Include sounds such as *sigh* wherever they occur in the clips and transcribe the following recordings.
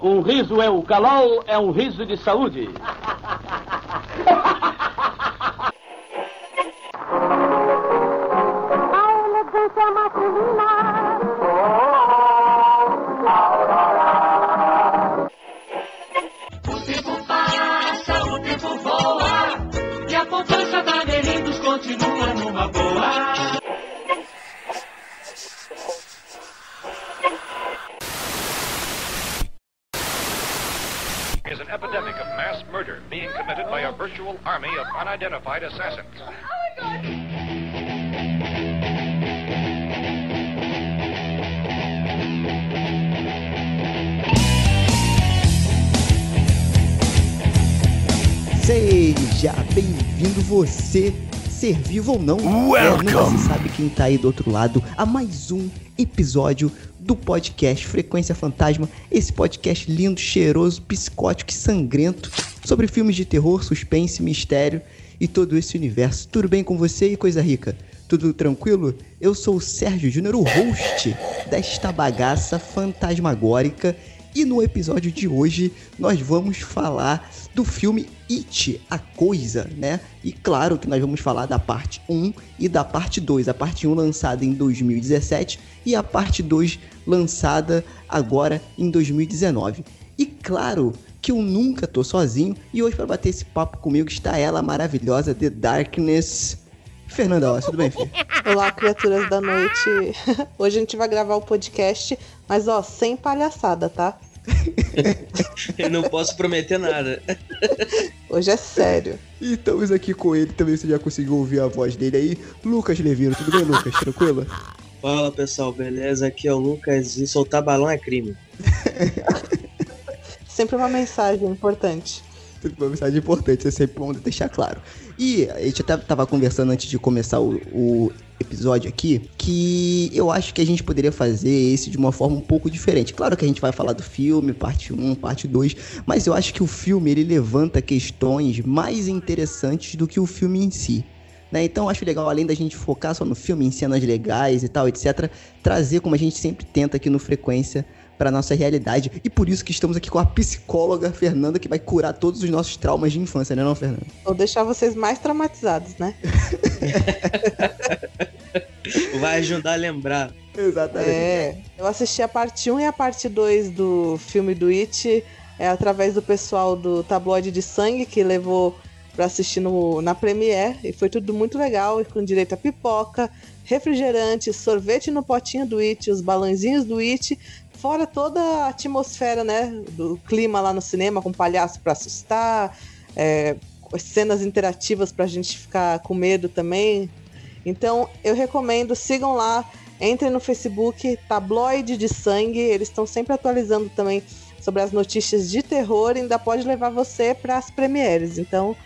Um riso é o calol, é um riso de saúde. Unidentified assassins. Seja bem-vindo você, ser vivo ou não. Welcome. nunca se sabe quem tá aí do outro lado a mais um episódio do podcast Frequência Fantasma, esse podcast lindo, cheiroso, psicótico e sangrento sobre filmes de terror, suspense, mistério e todo esse universo. Tudo bem com você e coisa rica? Tudo tranquilo? Eu sou o Sérgio Júnior, o host desta bagaça fantasmagórica e no episódio de hoje nós vamos falar do filme It, a Coisa, né? E claro que nós vamos falar da parte 1 e da parte 2. A parte 1 lançada em 2017 e a parte 2 lançada agora em 2019. E claro que eu nunca tô sozinho e hoje para bater esse papo comigo está ela maravilhosa The Darkness. Fernanda Oss, tudo bem, filho? *laughs* Olá, criaturas da noite. *laughs* Hoje a gente vai gravar o podcast, mas ó, sem palhaçada, tá? *laughs* Eu não posso prometer nada. Hoje é sério. E estamos aqui com ele também, você já conseguiu ouvir a voz dele aí. Lucas Levino, tudo bem, Lucas? Tranquilo? Fala pessoal, beleza? Aqui é o Lucas e soltar balão é crime. Sempre uma mensagem importante. Uma mensagem importante, é sempre bom deixar claro. E a gente até tava conversando antes de começar o, o episódio aqui, que eu acho que a gente poderia fazer esse de uma forma um pouco diferente. Claro que a gente vai falar do filme, parte 1, parte 2, mas eu acho que o filme ele levanta questões mais interessantes do que o filme em si. Né? Então acho legal, além da gente focar só no filme, em cenas legais e tal, etc., trazer como a gente sempre tenta aqui no Frequência para nossa realidade. E por isso que estamos aqui com a psicóloga Fernanda, que vai curar todos os nossos traumas de infância, né, não, Fernanda? Ou deixar vocês mais traumatizados, né? *laughs* Vai ajudar a lembrar. Exatamente. É, eu assisti a parte 1 e a parte 2 do filme do It é, através do pessoal do Tabloide de Sangue, que levou para assistir no, na Premiere, e foi tudo muito legal, com direito a pipoca, refrigerante, sorvete no potinho do It, os balãozinhos do It, fora toda a atmosfera, né, do clima lá no cinema, com palhaço para assustar, é, cenas interativas pra gente ficar com medo também. Então, eu recomendo, sigam lá, entrem no Facebook, Tabloide de Sangue, eles estão sempre atualizando também sobre as notícias de terror, e ainda pode levar você para as premieres. Então,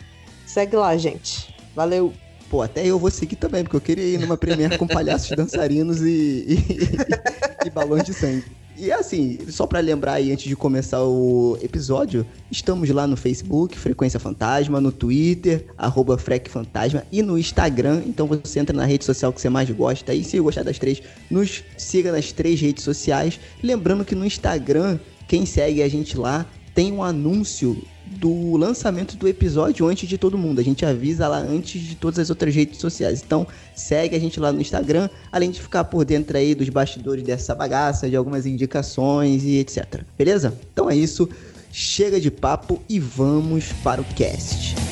segue lá, gente. Valeu! Pô, até eu vou seguir também, porque eu queria ir numa premiere com palhaços *laughs* dançarinos e, e, e balões de sangue. E assim, só para lembrar aí antes de começar o episódio, estamos lá no Facebook, Frequência Fantasma, no Twitter, arroba Fantasma e no Instagram. Então você entra na rede social que você mais gosta e se gostar das três, nos siga nas três redes sociais. Lembrando que no Instagram, quem segue a gente lá tem um anúncio do lançamento do episódio antes de todo mundo. A gente avisa lá antes de todas as outras redes sociais. Então, segue a gente lá no Instagram, além de ficar por dentro aí dos bastidores dessa bagaça, de algumas indicações e etc. Beleza? Então é isso. Chega de papo e vamos para o cast.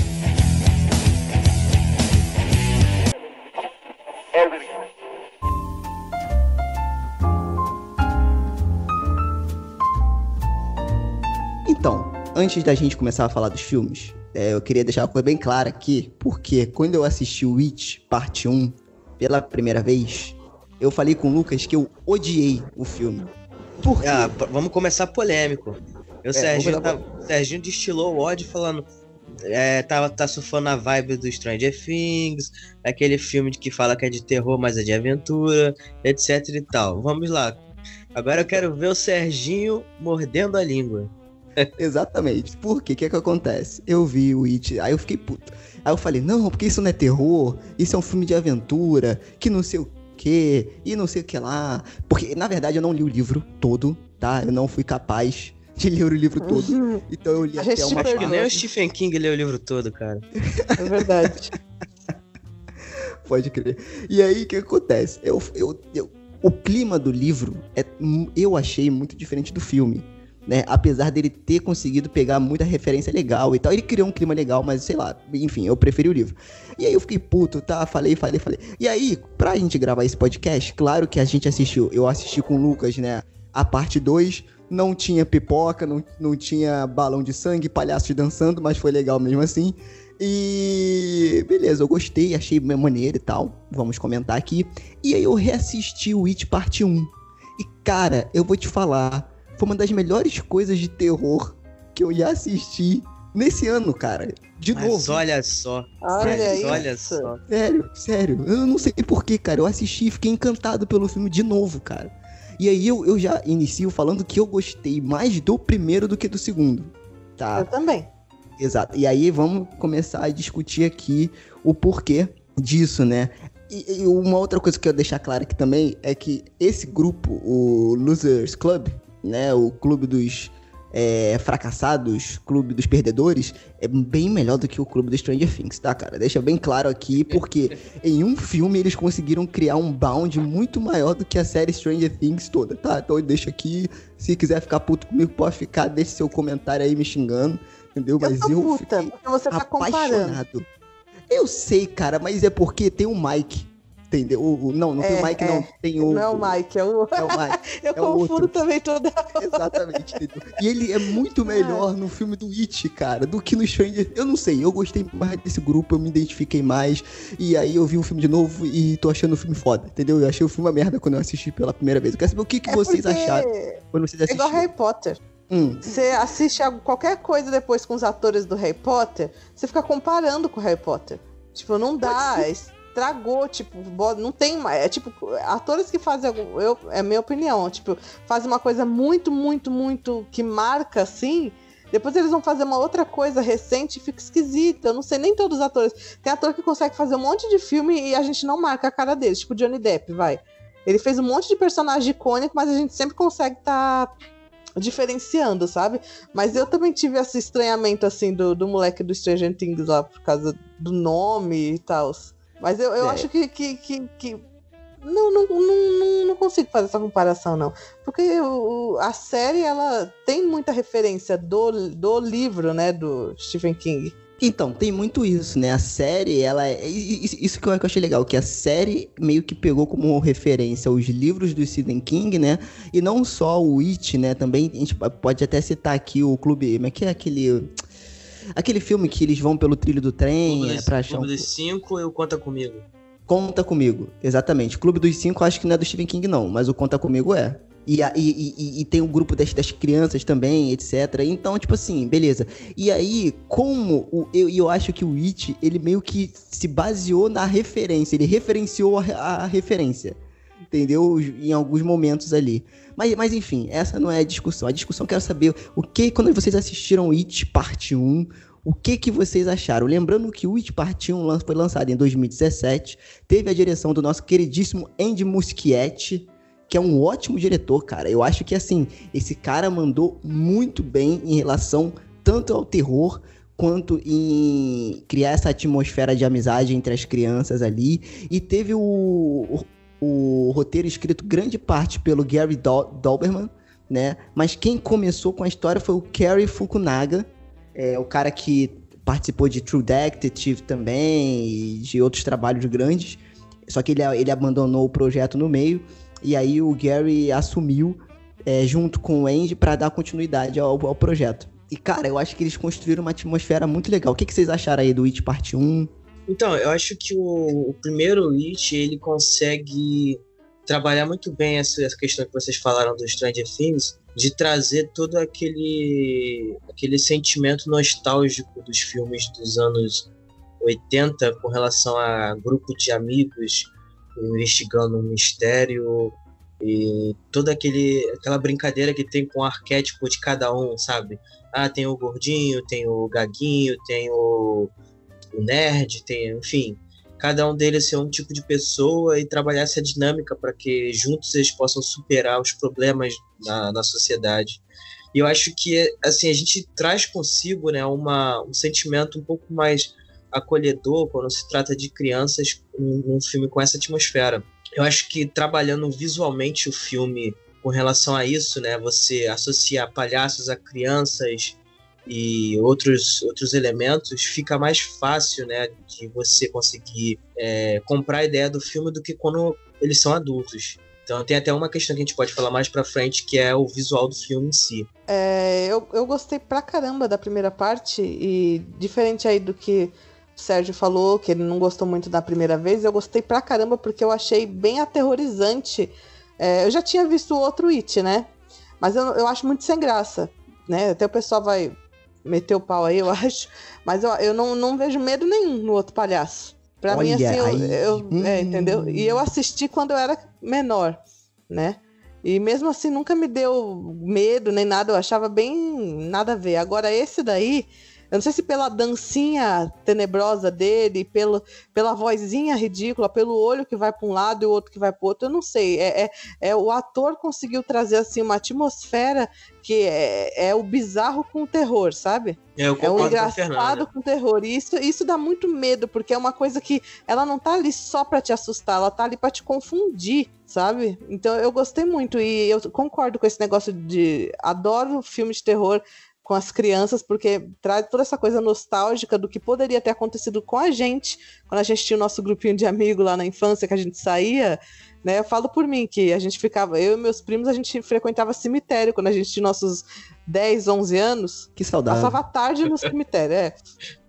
Então, antes da gente começar a falar dos filmes, é, eu queria deixar uma coisa bem clara aqui, porque quando eu assisti o It Parte 1 pela primeira vez, eu falei com o Lucas que eu odiei o filme. Por quê? Ah, vamos começar polêmico. O É, Serginho, tá- o Serginho destilou o ódio falando. É, tava, tá surfando a vibe do Stranger Things, aquele filme que fala que é de terror, mas é de aventura, etc e tal. Vamos lá. Agora eu quero ver o Serginho mordendo a língua. *laughs* Exatamente. Por quê? O que é que acontece? Eu vi o It, aí eu fiquei puto. Aí eu falei, não, porque isso não é terror, isso é um filme de aventura, que não sei o quê, e não sei o que lá. Porque, na verdade, eu não li o livro todo, tá? Eu não fui capaz de ler o livro todo. *laughs* Então eu li A até uma Acho que parte. nem o Stephen King leu o livro todo, cara. É verdade. *laughs* Pode crer. E aí, o que acontece? Eu, eu, eu- o clima do livro, é, eu achei muito diferente do filme. Né? Apesar dele ter conseguido pegar muita referência legal e tal. Ele criou um clima legal, mas sei lá, enfim, eu preferi o livro. E aí eu fiquei puto, tá? Falei, falei, falei. E aí, pra gente gravar esse podcast, claro que a gente assistiu, eu assisti com o Lucas, né? A parte 2 não tinha pipoca, não, não tinha balão de sangue, palhaços dançando, mas foi legal mesmo assim. E beleza, eu gostei, achei maneiro e tal. Vamos comentar aqui. E aí eu reassisti o It Parte 1. E cara, eu vou te falar, foi uma das melhores coisas de terror que eu já assisti nesse ano, cara. De Mas novo. olha só. Olha isso. olha só. Sério, sério. Eu não sei porquê, cara. Eu assisti e fiquei encantado pelo filme de novo, cara. E aí eu, eu já inicio falando que eu gostei mais do primeiro do que do segundo. Tá? Eu também. Exato. E aí vamos começar a discutir aqui o porquê disso, né? E, e uma outra coisa que eu quero deixar claro aqui também é que esse grupo, o Losers Club, né? O clube dos é, fracassados, clube dos perdedores, é bem melhor do que o clube do Stranger Things, tá, cara? Deixa bem claro aqui, porque *laughs* em um filme eles conseguiram criar um bound muito maior do que a série Stranger Things toda, tá? Então eu deixo aqui, se quiser ficar puto comigo, pode ficar, deixe seu comentário aí me xingando, entendeu? Eu Mas eu, puta, você tá comparando. apaixonado. Eu sei, cara, mas é porque tem o Mike, entendeu? O, o- não, não tem É, o Mike, é. não, tem o... Não é o Mike, é o. É o Mike. *laughs* Eu é confundo outro. também toda. *laughs* Exatamente, entendeu? E ele é muito melhor no filme do It, cara, do que no Stranger. Eu não sei, eu gostei mais desse grupo, eu me identifiquei mais. E aí eu vi o filme de novo e tô achando o filme foda, entendeu? Eu achei o filme uma merda quando eu assisti pela primeira vez. Eu quero saber o que, que É vocês acharam quando vocês É igual assistiram. Harry Potter. Hum, Você assiste a qualquer coisa depois com os atores do Harry Potter, você fica comparando com o Harry Potter. Tipo, não dá, estragou, tipo, não tem mais. É tipo, atores que fazem algum. Eu, é minha opinião, tipo, fazem uma coisa muito, muito, muito que marca assim. Depois eles vão fazer uma outra coisa recente e fica esquisita. Eu não sei nem todos os atores. Tem ator que consegue fazer um monte de filme e a gente não marca a cara deles, tipo Johnny Depp, vai. Ele fez um monte de personagem icônico, mas a gente sempre consegue estar diferenciando, sabe? Mas eu também tive esse estranhamento, assim, do, do moleque do Stranger Things lá, por causa do nome e tal. Mas eu, eu É. acho que. que, que, que- Não, não, não, não, consigo fazer essa comparação, não. Porque o, a série, ela tem muita referência do, do livro, né, do Stephen King. Então, tem muito isso, né? A série, ela é. Isso que eu que eu achei legal, que a série meio que pegou como referência os livros do Stephen King, né? E não só o It, né? Também a gente pode até citar aqui o clube. Como é que é aquele. Aquele filme que eles vão pelo trilho do trem Clube é, pra achar Clube um... dos Cinco e o Conta Comigo. Conta Comigo, exatamente. Clube dos Cinco acho que não é do Stephen King, não, mas o Conta Comigo é. E, e- e- e- tem o grupo das, das crianças também, etc. Então, tipo assim, beleza. E aí, como o, eu, e eu acho que o It, ele meio que se baseou na referência, ele referenciou a, a referência. Entendeu? Em alguns momentos ali. Mas, mas enfim, essa não é a discussão. A discussão quero saber o que, quando vocês assistiram It Parte 1, o que que vocês acharam? Lembrando que o It Parte 1 lan- foi lançado em 2017, teve a direção do nosso queridíssimo Andy Muschietti, que é um ótimo diretor, cara. Eu acho que, assim, esse cara mandou muito bem em relação tanto ao terror quanto em criar essa atmosfera de amizade entre as crianças ali. E teve o, o, roteiro escrito grande parte pelo Gary Dal Dalberman, né? Mas quem começou com a história foi o Kerry Fukunaga, é, o cara que participou de True Detective também e de outros trabalhos grandes. Só que ele, ele abandonou o projeto no meio e aí o Gary assumiu é, junto com o Andy para dar continuidade ao, ao projeto. E cara, eu acho que eles construíram uma atmosfera muito legal. O que, que vocês acharam aí do It Parte 1? Então, eu acho que o, o primeiro It, ele consegue trabalhar muito bem essa, essa questão que vocês falaram do Stranger Things, de trazer todo aquele, aquele sentimento nostálgico dos filmes dos anos 80 com relação a grupo de amigos investigando um mistério e toda aquele, aquela brincadeira que tem com o arquétipo de cada um, sabe? Ah, tem o gordinho, tem o gaguinho, tem o, o nerd, tem, enfim. cada um deles ser um tipo de pessoa e trabalhar essa dinâmica para que juntos eles possam superar os problemas na, na sociedade. E eu acho que assim a gente traz consigo, né, uma, um sentimento um pouco mais acolhedor quando se trata de crianças um, um filme com essa atmosfera. Eu acho que trabalhando visualmente o filme com relação a isso, né, você associar palhaços a crianças e outros, outros elementos, fica mais fácil, né, de você conseguir é, comprar a ideia do filme do que quando eles são adultos. Então tem até uma questão que a gente pode falar mais pra frente, que é o visual do filme em si. É, eu, eu gostei pra caramba da primeira parte, e diferente aí do que o Sérgio falou, que ele não gostou muito da primeira vez, eu gostei pra caramba porque eu achei bem aterrorizante. É, eu já tinha visto outro It, né? Mas eu, eu acho muito sem graça, né? Até o pessoal vai meter o pau aí, eu *laughs* acho. Mas eu, eu não, não vejo medo nenhum no outro palhaço. Pra Olha mim, assim, eu, eu- Hum. é, entendeu? E eu assisti quando eu era menor, né? E mesmo assim nunca me deu medo nem nada, eu achava bem nada a ver. Agora esse daí, eu não sei se pela dancinha tenebrosa dele, pelo, pela vozinha ridícula, pelo olho que vai para um lado e o outro que vai para outro, eu não sei. É, é, é o ator conseguiu trazer assim uma atmosfera que é, é o bizarro com o terror, sabe? É, eu É um com a engraçado Fernanda. com terror. E isso, isso dá muito medo, porque é uma coisa que ela não tá ali só pra te assustar, ela tá ali pra te confundir, sabe? Então eu gostei muito. E eu concordo com esse negócio de. Adoro filme de terror com as crianças, porque traz toda essa coisa nostálgica do que poderia ter acontecido com a gente, quando a gente tinha o nosso grupinho de amigos lá na infância, que a gente saía. Né, eu falo por mim que a gente ficava, eu e meus primos, a gente frequentava cemitério quando a gente tinha nossos 10, 11 anos. Que saudável. Passava a tarde no cemitério, é.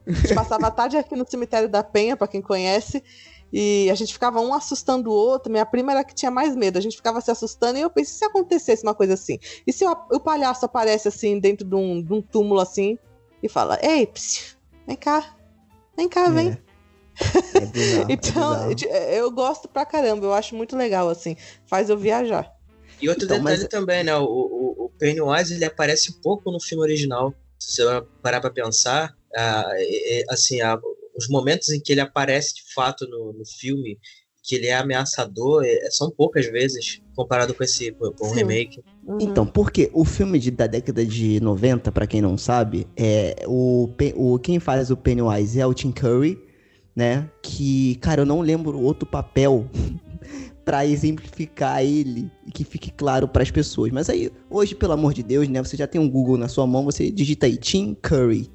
A gente passava a tarde aqui no cemitério da Penha, pra quem conhece, e a gente ficava um assustando o outro. Minha prima era a que tinha mais medo, a gente ficava se assustando, e eu pensei, se acontecesse uma coisa assim? E se o, o palhaço aparece assim, dentro de um, de um túmulo assim, e fala: Ei, psiu, vem cá, vem cá, vem. É. É bizarro, *laughs* é Então, de- eu gosto pra caramba, eu acho muito legal, assim, faz eu viajar. E outro Então, detalhe mas- também, né? O, o, o Pennywise ele aparece pouco no filme original. Se você parar pra pensar, ah, é- é, assim, os momentos em que ele aparece de fato no, no filme, que ele é ameaçador, é- são poucas vezes comparado com esse com, com o Sim. remake. Uhum. Então, porque o filme de- da década de 90, pra quem não sabe, é o, o quem faz o Pennywise é o Tim Curry, né? Que, cara, eu não lembro outro papel *laughs* pra exemplificar ele e que fique claro pras pessoas. Mas aí, hoje, pelo amor de Deus, né? Você já tem um Google na sua mão, você digita aí Tim Curry,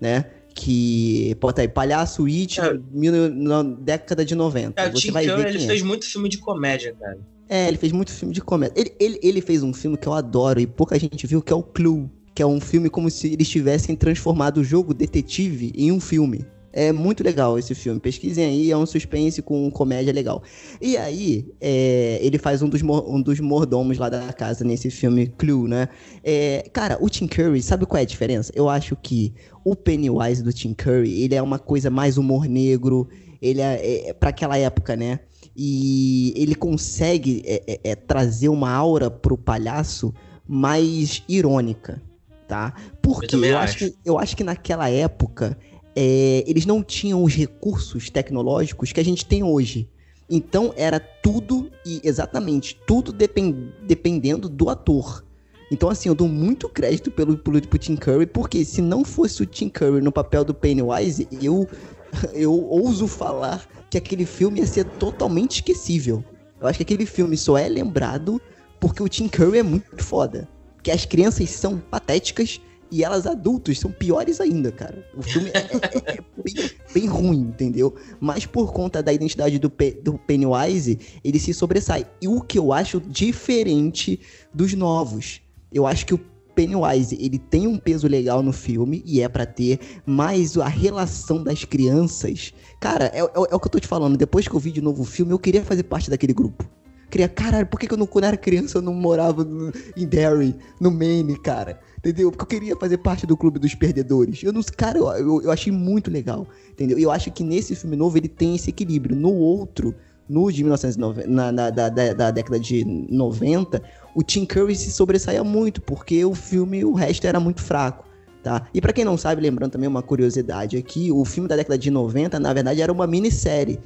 né? Que bota aí palhaço It É. mil- na década de 90. É, o você Tim vai Curry, ver ele é. fez muito filme de comédia, cara. É, ele fez muito filme de comédia. Ele, ele, ele fez um filme que eu adoro e pouca gente viu, que é o Clue. Que é um filme como se eles tivessem transformado o jogo detetive em um filme. É muito legal esse filme. Pesquisem aí, é um suspense com comédia legal. E aí, é, ele faz um dos, um dos mordomos lá da casa nesse filme Clue, né? É, cara, o Tim Curry, sabe qual é a diferença? Eu acho que o Pennywise do Tim Curry, ele é uma coisa mais humor negro. Ele é, é para aquela época, né? e ele consegue é, é, é, trazer uma aura pro palhaço mais irônica, tá? Porque Eu eu, acho. acho que, eu acho que naquela época é, eles não tinham os recursos tecnológicos que a gente tem hoje. Então era tudo, e exatamente, tudo depen- dependendo do ator. Então, assim, eu dou muito crédito pelo, pelo Tim Curry, porque se não fosse o Tim Curry no papel do Pennywise, eu, *laughs* eu ouso falar que aquele filme ia ser totalmente esquecível. Eu acho que aquele filme só é lembrado porque o Tim Curry é muito foda. Porque as crianças são patéticas e elas adultos são piores ainda, cara. O filme é, é- é bem, bem ruim, entendeu? Mas por conta da identidade do, do Pennywise, ele se sobressai. E o que eu acho diferente dos novos. Eu acho que o Pennywise, ele tem um peso legal no filme, e é pra ter, mas a relação das crianças... Cara, é, é- é o que eu tô te falando, depois que eu vi de novo o filme, eu queria fazer parte daquele grupo. Queria, caralho, por que, que eu não, quando era criança eu não morava no- em Derry, no Maine, cara? Entendeu? Porque eu queria fazer parte do clube dos perdedores. Eu não, cara, eu, eu, achei muito legal, entendeu? Eu acho que nesse filme novo ele tem esse equilíbrio. No outro, no de 1990, na, na- da, da, da década de 90, o Tim Curry se sobressaia muito, porque o filme, o resto era muito fraco. Tá? E pra quem não sabe, lembrando também uma curiosidade aqui, o filme da década de 90, na verdade, era uma minissérie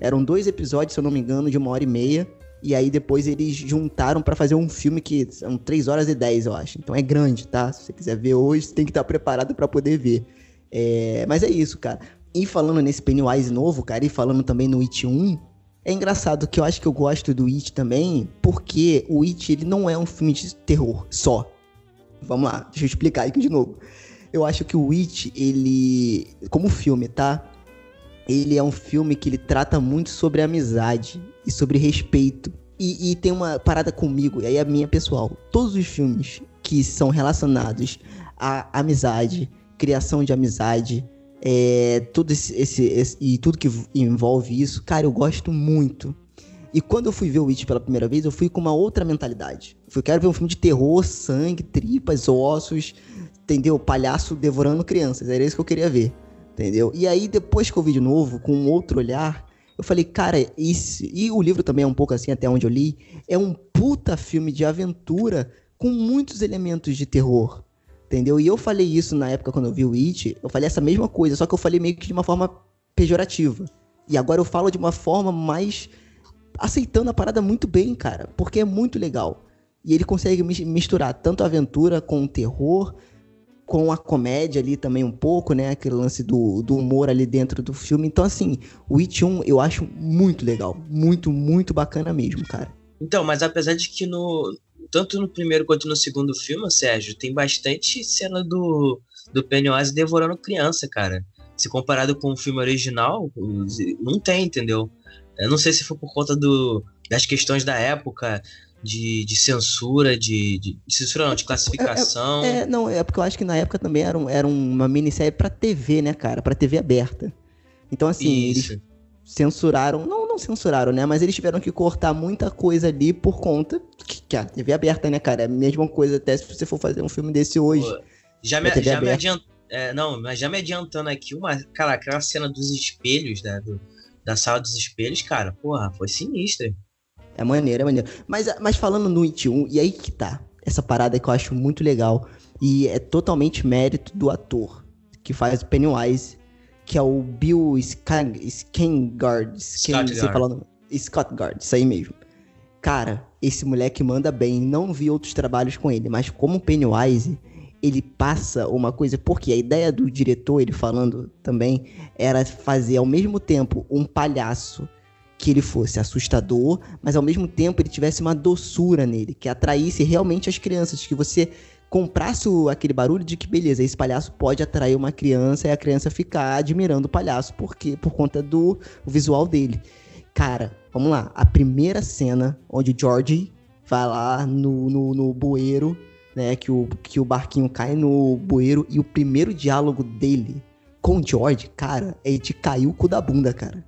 Eram dois episódios, se eu não me engano, de uma hora e meia. E aí depois eles juntaram pra fazer um filme que são 3 horas e 10, eu acho. Então é grande, tá? Se você quiser ver hoje, tem que estar preparado pra poder ver. É, Mas é isso, cara. E falando nesse Pennywise novo, cara, e falando também no It 1, é engraçado que eu acho que eu gosto do It também, porque o It ele não é um filme de terror só. Vamos lá, deixa eu explicar aqui de novo. Eu acho que o It, ele. Como filme, tá? Ele é um filme que ele trata muito sobre amizade e sobre respeito. E, e tem uma parada comigo, e aí é minha pessoal. Todos os filmes que são relacionados à amizade, criação de amizade, é, tudo esse, esse, esse- e tudo que envolve isso, cara, eu gosto muito. E quando eu fui ver o It pela primeira vez, eu fui com uma outra mentalidade. Eu quero ver um filme de terror, sangue, tripas, ossos, entendeu? Palhaço devorando crianças. Era isso que eu queria ver, entendeu? E aí, depois que eu vi de novo, com um outro olhar, eu falei, cara, isso. E o livro também é um pouco assim, até onde eu li. É um puta filme de aventura com muitos elementos de terror. Entendeu? E eu falei isso na época quando eu vi o It, eu falei essa mesma coisa, só que eu falei meio que de uma forma pejorativa. E agora eu falo de uma forma mais aceitando a parada muito bem, cara, porque é muito legal. E ele consegue mis- misturar tanto aventura com terror, com a comédia ali também um pouco, né? Aquele lance do, do humor ali dentro do filme. Então, assim, o It 1 eu acho muito legal. Muito, muito bacana mesmo, cara. Então, mas apesar de que no. Tanto no primeiro quanto no segundo filme, Sérgio, tem bastante cena do, do Pennywise devorando criança, cara. Se comparado com o filme original, não tem, entendeu? Eu não sei se foi por conta do, das questões da época, de, de censura, de, de, de censura não, de classificação. É, não, é porque eu acho que na época também era, um- era uma minissérie pra TV, né, cara? Pra TV aberta. Então, assim, eles Isso. censuraram, não, não censuraram, né? Mas eles tiveram que cortar muita coisa ali por conta que, que a TV aberta, né, cara? É a mesma coisa até se você for fazer um filme desse hoje. Pô, Já me, já me aberta. adiantando. não, mas já me adiantando aqui, uma, cara, aquela cena dos espelhos, né? do- da sala dos espelhos, cara, porra, foi sinistra. É maneiro, é maneiro. Mas, mas falando no It 1, e aí que tá. Essa parada que eu acho muito legal. E é totalmente mérito do ator que faz o Pennywise, que é o Bill Skengard. Skeng- não sei falar o nome. Scottgard, isso aí mesmo. Cara, esse moleque manda bem. Não vi outros trabalhos com ele, mas como Pennywise, ele passa uma coisa. Porque a ideia do diretor, ele falando também, era fazer ao mesmo tempo um palhaço que ele fosse assustador, mas ao mesmo tempo ele tivesse uma doçura nele, que atraísse realmente as crianças, que você comprasse aquele barulho de que beleza, esse palhaço pode atrair uma criança e a criança ficar admirando o palhaço porque por conta do visual dele. Cara, vamos lá, a primeira cena onde o George vai lá no, no, no bueiro, né, que o, que o barquinho cai no bueiro e o primeiro diálogo dele com o George, cara, é de cair o cu da bunda, cara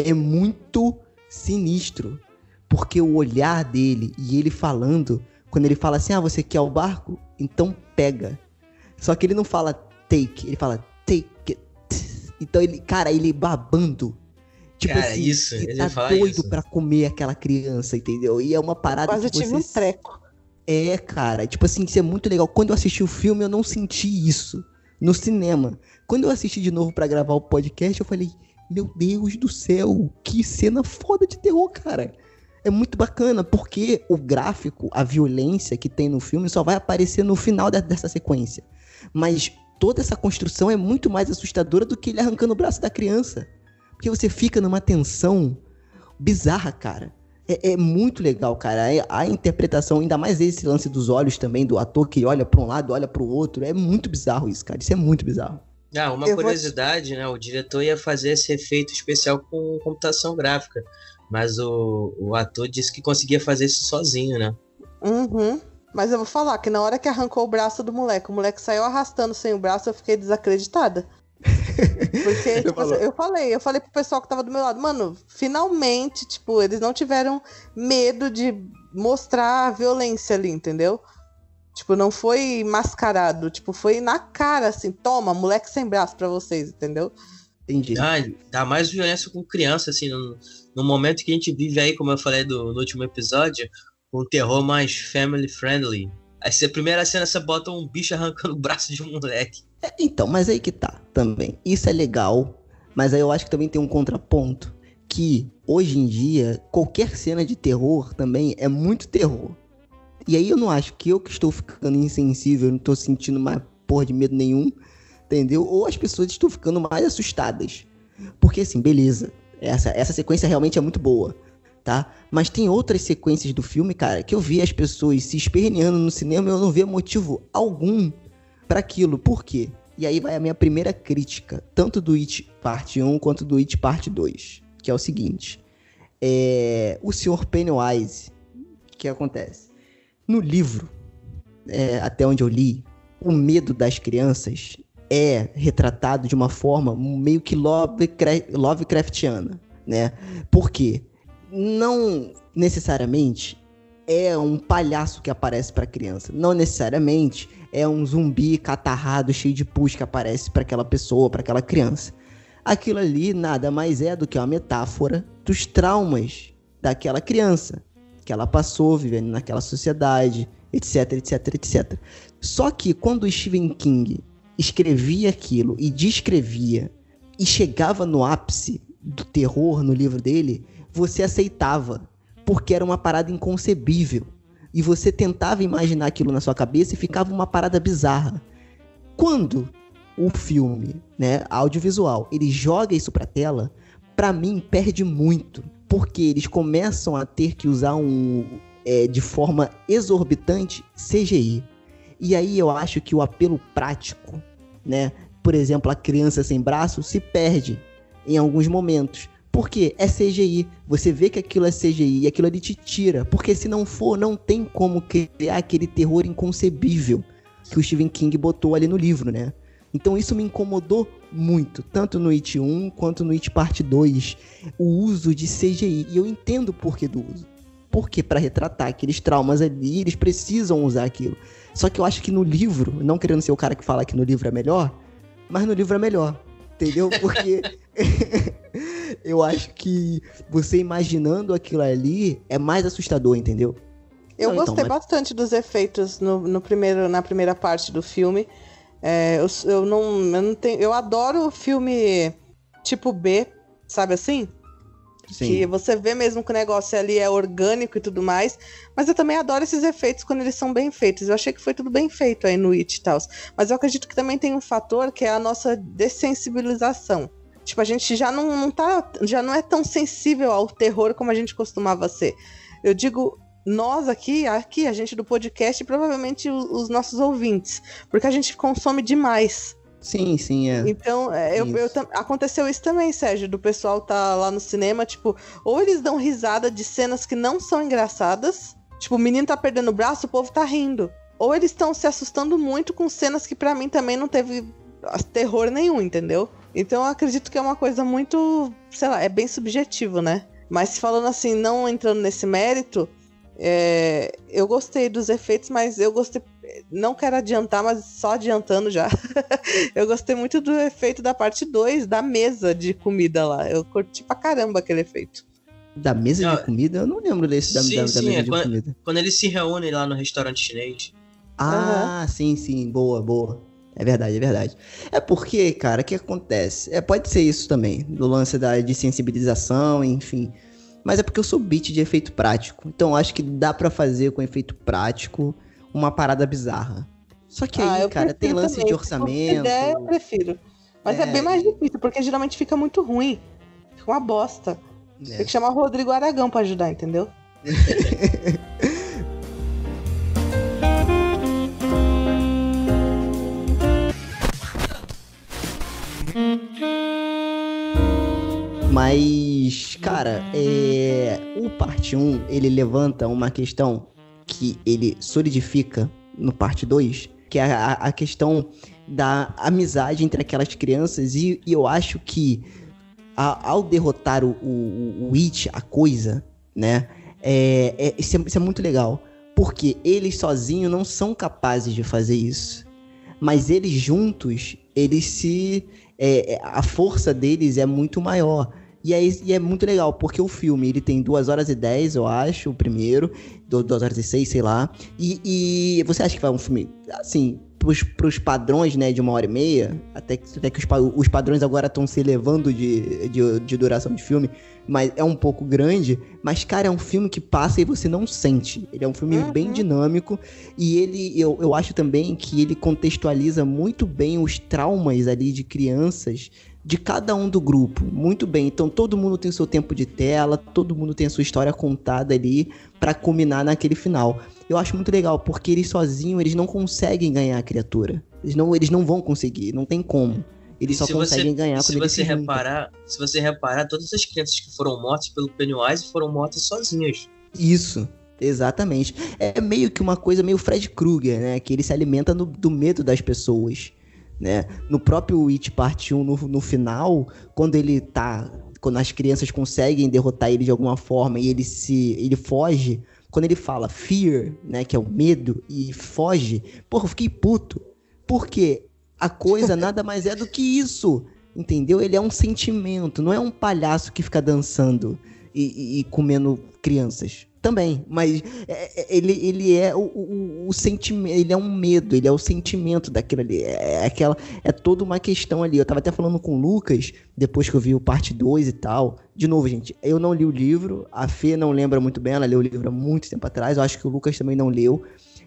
é muito sinistro. Porque o olhar dele e ele falando, quando ele fala assim: Ah, você quer o barco? Então pega. Só que ele não fala take, ele fala take it. Então ele, cara, ele babando. Tipo Cara, assim, isso, ele ele tá fala doido isso. pra comer aquela criança, entendeu? E é uma parada Quase que tive você um treco. é, cara, tipo assim, isso é muito legal. Quando eu assisti o filme, eu não senti isso no cinema. Quando eu assisti de novo pra gravar o podcast, eu falei, meu Deus do céu, que cena foda de terror, cara. É muito bacana, porque o gráfico, a violência que tem no filme só vai aparecer no final de- dessa sequência. Mas toda essa construção é muito mais assustadora do que ele arrancando o braço da criança. Porque você fica numa tensão bizarra, cara. É, é muito legal, cara. É- A interpretação, ainda mais esse lance dos olhos também, do ator que olha pra um lado, olha pro outro. É muito bizarro isso, cara. Isso é muito bizarro. Ah, uma Eu vou- curiosidade, né? O diretor ia fazer esse efeito especial com computação gráfica. Mas o, o ator disse que conseguia fazer isso sozinho, né? Uhum. Mas eu vou falar que na hora que arrancou o braço do moleque, o moleque saiu arrastando sem o braço, eu fiquei desacreditada. *laughs* Porque, tipo, eu falei, eu falei pro pessoal que tava do meu lado, mano, finalmente, tipo, eles não tiveram medo de mostrar a violência ali, entendeu? Tipo, não foi mascarado, tipo, foi na cara, assim, toma, moleque sem braço pra vocês, entendeu? Entendi. Ah, dá mais violência com criança, assim, no, no momento que a gente vive aí, como eu falei do, no último episódio, um terror mais family friendly. Aí se a primeira cena você bota um bicho arrancando o braço de um moleque. É, Então, mas aí que tá também. Isso é legal, mas aí eu acho que também tem um contraponto. que hoje em dia qualquer cena de terror também é muito terror. E aí eu não acho que eu que estou ficando insensível, não estou sentindo mais porra de medo nenhum, entendeu? Ou as pessoas estão ficando mais assustadas. Porque assim, beleza, essa, essa sequência realmente é muito boa, tá? Mas tem outras sequências do filme, cara, que eu vi as pessoas se esperneando no cinema e eu não via motivo algum para aquilo. Por quê? E aí vai a minha primeira crítica, tanto do It Parte 1 quanto do It Parte 2, que é o seguinte. É, o Sr. Pennywise, o que acontece? No livro, é, até onde eu li, o medo das crianças é retratado de uma forma meio que Lovecraftiana, né? Por quê? Não necessariamente é um palhaço que aparece para criança. Não necessariamente é um zumbi catarrado cheio de pus que aparece para aquela pessoa, para aquela criança. Aquilo ali nada mais é do que uma metáfora dos traumas daquela criança que ela passou vivendo naquela sociedade, etc, etc, etc. Só que quando o Stephen King escrevia aquilo e descrevia e chegava no ápice do terror no livro dele, você aceitava, porque era uma parada inconcebível e você tentava imaginar aquilo na sua cabeça e ficava uma parada bizarra. Quando o filme, né, audiovisual, ele joga isso pra tela, para mim perde muito, porque eles começam a ter que usar um é, de forma exorbitante CGI. E aí eu acho que o apelo prático, né, por exemplo, a criança sem braço se perde em alguns momentos. Porque é CGI. Você vê que aquilo é CGI e aquilo ali te tira. Porque se não for, não tem como criar aquele terror inconcebível que o Stephen King botou ali no livro, né? Então isso me incomodou muito, tanto no It 1 quanto no It Parte 2, o uso de CGI. E eu entendo o porquê do uso. Porque para retratar aqueles traumas ali, eles precisam usar aquilo. Só que eu acho que no livro, não querendo ser o cara que fala que no livro é melhor, mas no livro é melhor. Entendeu? Porque *laughs* eu acho que você imaginando aquilo ali é mais assustador, entendeu? Eu não, gostei então, mas... bastante dos efeitos no, no, primeiro, na primeira parte do filme. É, eu, eu, não, eu não tenho. Eu adoro filme tipo B, sabe assim? Sim. Que você vê mesmo que o negócio ali é orgânico e tudo mais. Mas eu também adoro esses efeitos quando eles são bem feitos. Eu achei que foi tudo bem feito aí no It e tal. Mas eu acredito que também tem um fator que é a nossa dessensibilização. Tipo, a gente já não, não tá. Já não é tão sensível ao terror como a gente costumava ser. Eu digo nós aqui, aqui, a gente do podcast, provavelmente os nossos ouvintes. Porque a gente consome demais. Sim, sim, é. Então, é, eu, eu, aconteceu isso também, Sérgio, do pessoal tá lá no cinema, tipo, ou eles dão risada de cenas que não são engraçadas, tipo, o menino tá perdendo o braço, o povo tá rindo. Ou eles estão se assustando muito com cenas que para mim também não teve terror nenhum, entendeu? Então eu acredito que é uma coisa muito, sei lá, é bem subjetivo, né? Mas falando assim, não entrando nesse mérito, é, eu gostei dos efeitos, mas eu gostei. Não quero adiantar, mas só adiantando já. *laughs* eu gostei muito do efeito da parte 2, da mesa de comida lá. Eu curti pra caramba aquele efeito. Da mesa não, de comida? Eu não lembro desse da, sim, da, da sim, mesa é de quando, comida. Quando eles se reúnem lá no restaurante chinês. Ah, uhum. sim, sim. Boa, boa. É verdade, é verdade. É porque, cara, o que acontece? É, pode ser isso também, do lance da, de sensibilização, enfim. Mas é porque eu sou beat de efeito prático. Então acho que dá para fazer com efeito prático uma parada bizarra. Só que ah, aí, cara, tem lance também. de orçamento. Ideia, eu prefiro. Mas é... é... bem mais difícil, porque geralmente fica muito ruim. Fica uma bosta. É. Tem que chamar o Rodrigo Aragão para ajudar, entendeu? *laughs* Mas, cara, é... o parte 1, ele levanta uma questão que ele solidifica no parte 2, que é a, a questão da amizade entre aquelas crianças, e, e eu acho que a, ao derrotar o, o, o It, a coisa, né, é, é, isso, é, isso é muito legal, porque eles sozinhos não são capazes de fazer isso, mas eles juntos, eles se... É, a força deles é muito maior. E é, e é muito legal, porque o filme ele tem 2 horas e 10, eu acho, o primeiro, 2 horas e 6, sei lá. E, e você acha que vai um filme, assim, pros, pros padrões, né, de uma hora e meia, até que, até que os, os padrões agora estão se elevando de, de, de, duração de filme, mas é um pouco grande, mas, cara, é um filme que passa e você não sente. Ele é um filme uhum. bem dinâmico, e ele, eu, eu acho também que ele contextualiza muito bem os traumas ali de crianças de cada um do grupo. Muito bem. Então todo mundo tem o seu tempo de tela, todo mundo tem a sua história contada ali para culminar naquele final. Eu acho muito legal porque eles sozinhos eles não conseguem ganhar a criatura. Eles não, eles não vão conseguir, não tem como. Eles só conseguem você, ganhar se você reparar, Se você reparar, todas as crianças que foram mortas pelo Pennywise foram mortas sozinhas. Isso. Exatamente. É meio que uma coisa meio Fred Krueger, né? Que ele se alimenta no, do medo das pessoas né? No próprio It Part 1, no, no final, quando ele tá. Quando as crianças conseguem derrotar ele de alguma forma e ele se. ele foge. Quando ele fala fear, né? Que é o medo, e foge, porra, eu fiquei puto. Porque a coisa *laughs* nada mais é do que isso. Entendeu? Ele é um sentimento, não é um palhaço que fica dançando e, e, e comendo crianças também, mas é, é, ele, ele é o, o, o, sentimento, ele é um medo, ele é o sentimento daquilo ali, é, é, aquela, é toda uma questão ali. Eu tava até falando com o Lucas, depois que eu vi o parte 2 e tal. De novo, gente, eu não li o livro, a Fê não lembra muito bem, ela leu o livro há muito tempo atrás, eu acho que o Lucas também não leu,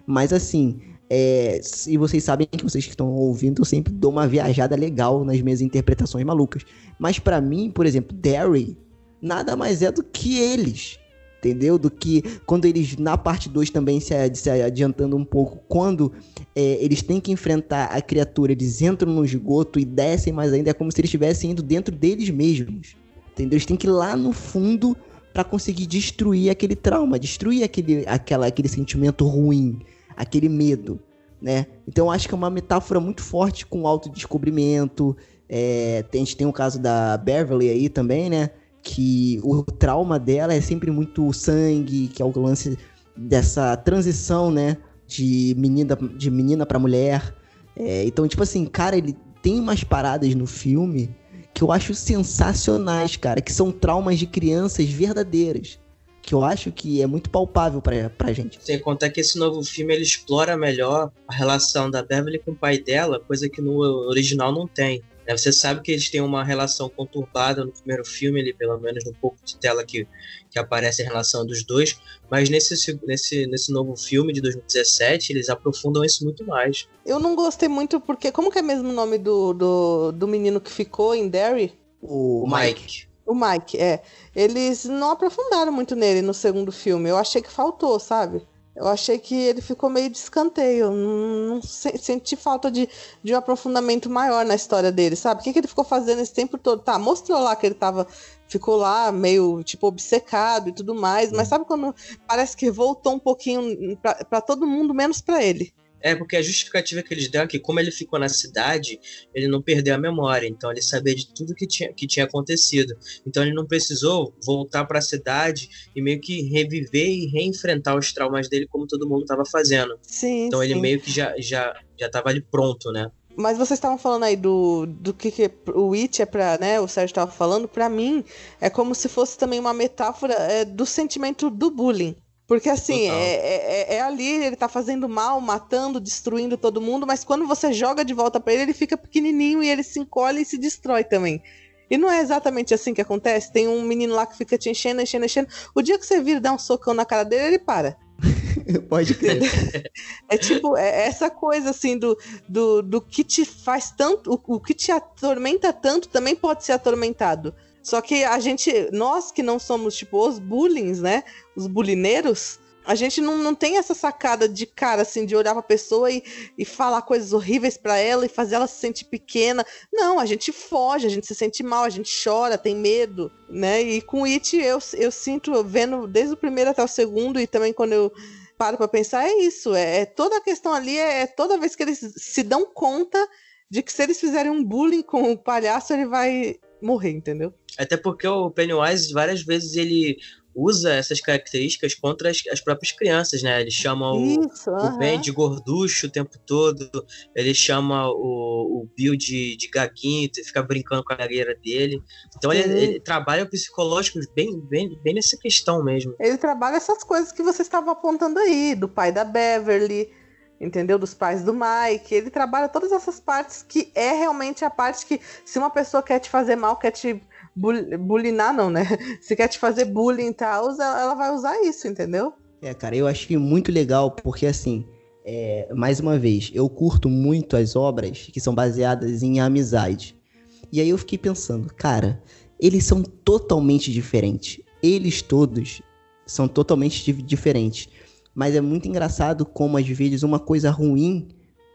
mas assim, é, e vocês sabem que vocês que estão ouvindo, eu sempre dou uma viajada legal nas minhas interpretações malucas. Mas para mim, por exemplo, Derry nada mais é do que eles entendeu? Do que quando eles, na parte 2 também se, se, adiantando um pouco, quando é, eles têm que enfrentar a criatura, eles entram no esgoto e descem mais ainda, é como se eles estivessem indo dentro deles mesmos, entendeu? Eles têm que ir lá no fundo para conseguir destruir aquele trauma, destruir aquele, aquela, aquele sentimento ruim, aquele medo, né? Então acho que é uma metáfora muito forte com autodescobrimento, é, a gente tem o caso da Beverly aí também, né? Que o trauma dela é sempre muito sangue, que é o lance dessa transição, né, de menina de menina para mulher. É, então, tipo assim, cara, ele tem umas paradas no filme que eu acho sensacionais, cara, que são traumas de crianças verdadeiras. Que eu acho que é muito palpável pra, pra gente. Sem contar que esse novo filme ele explora melhor a relação da Beverly com o pai dela, coisa que no original não tem. Né? Você sabe que eles têm uma relação conturbada no primeiro filme, ali, pelo menos no pouco de tela que, que aparece a relação dos dois, mas nesse, nesse, nesse novo filme de 2017, eles aprofundam isso muito mais. Eu não gostei muito porque, como que é mesmo o nome do, do, do menino que ficou em Derry? O, o Mike. Mike. O Mike, é. Eles não aprofundaram muito nele no segundo filme. Eu achei que faltou, sabe? Eu achei que ele ficou meio de escanteio. Não, não senti falta de, de um aprofundamento maior na história dele, sabe? O que, que ele ficou fazendo esse tempo todo? Tá, mostrou lá que ele tava. Ficou lá meio, tipo, obcecado e tudo mais, mas sabe quando parece que voltou um pouquinho para todo mundo, menos para ele? É, porque a justificativa que eles deram é que, como ele ficou na cidade, ele não perdeu a memória. Então, ele sabia de tudo que tinha, que tinha acontecido. Então, ele não precisou voltar para a cidade e meio que reviver e reenfrentar os traumas dele, como todo mundo estava fazendo. Sim. Então, sim. ele meio que já, já, já tava ali pronto, né? Mas vocês estavam falando aí do, do que, que o It é pra, né? O Sérgio estava falando, para mim, é como se fosse também uma metáfora é, do sentimento do bullying. Porque assim, é, é, é, é, ali, ele tá fazendo mal, matando, destruindo todo mundo, mas quando você joga de volta para ele, ele fica pequenininho e ele se encolhe e se destrói também. E não é exatamente assim que acontece. Tem um menino lá que fica te enchendo, enchendo, enchendo. O dia que você vira e dá um socão na cara dele, ele para. *laughs* Pode crer. É tipo, é essa coisa assim do, do, do que te faz tanto, o, o que te atormenta tanto também pode ser atormentado. Só que a gente, nós que não somos, tipo, os bullying, né? Os bulineiros, a gente não, não tem essa sacada de cara, assim, de olhar pra pessoa e, e falar coisas horríveis para ela e fazer ela se sentir pequena. Não, a gente foge, a gente se sente mal, a gente chora, tem medo, né? E com It eu, eu sinto, vendo desde o primeiro até o segundo e também quando eu paro pra pensar, é isso. É, é toda a questão ali, é, é toda vez que eles se dão conta de que se eles fizerem um bullying com o palhaço, ele vai morrer, entendeu? Até porque o Pennywise, várias vezes, ele usa essas características contra as, as próprias crianças, né? Ele chama o, Isso, o. Ben de gorducho o tempo todo, ele chama o, o Bill de, de gaguinho, fica brincando com a gagueira dele. Então ele, ele trabalha o psicológico bem, bem, bem nessa questão mesmo. Ele trabalha essas coisas que você estava apontando aí, do pai da Beverly, entendeu? Dos pais do Mike. Ele trabalha todas essas partes que é realmente a parte que, se uma pessoa quer te fazer mal, quer te bul- bulinar, não, né? *laughs* Se quer te fazer bullying e tal, ela vai usar isso, entendeu? É, cara, eu achei muito legal porque, assim, é, mais uma vez, eu curto muito as obras que são baseadas em amizade. E aí eu fiquei pensando, cara, eles são totalmente diferentes. Eles todos são totalmente di- diferentes. Mas é muito engraçado como, às vezes, uma coisa ruim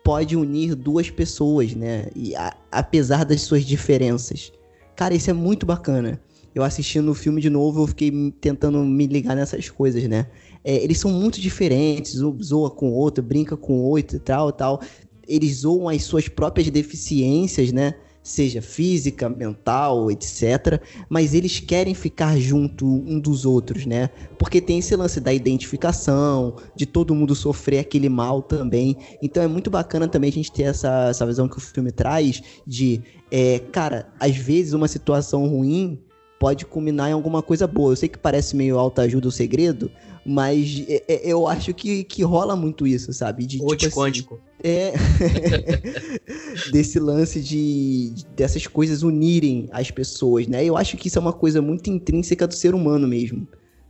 pode unir duas pessoas, né? E a- apesar das suas diferenças. Cara, isso é muito bacana. Eu assistindo o filme de novo, eu fiquei tentando me ligar nessas coisas, né? É, eles são muito diferentes, um zoa com o outro, brinca com o outro e tal, tal. Eles zoam as suas próprias deficiências, né? Seja física, mental, etc. Mas eles querem ficar junto um dos outros, né? Porque tem esse lance da identificação, de todo mundo sofrer aquele mal também. Então é muito bacana também a gente ter essa, essa visão que o filme traz de, é, cara, às vezes uma situação ruim pode culminar em alguma coisa boa. Eu sei que parece meio autoajuda o segredo, mas é- é- eu acho que, que rola muito isso, sabe? De, Ou tipo assim, é. *laughs* Desse lance de. dessas coisas unirem as pessoas, né? Eu acho que isso é uma coisa muito intrínseca do ser humano mesmo.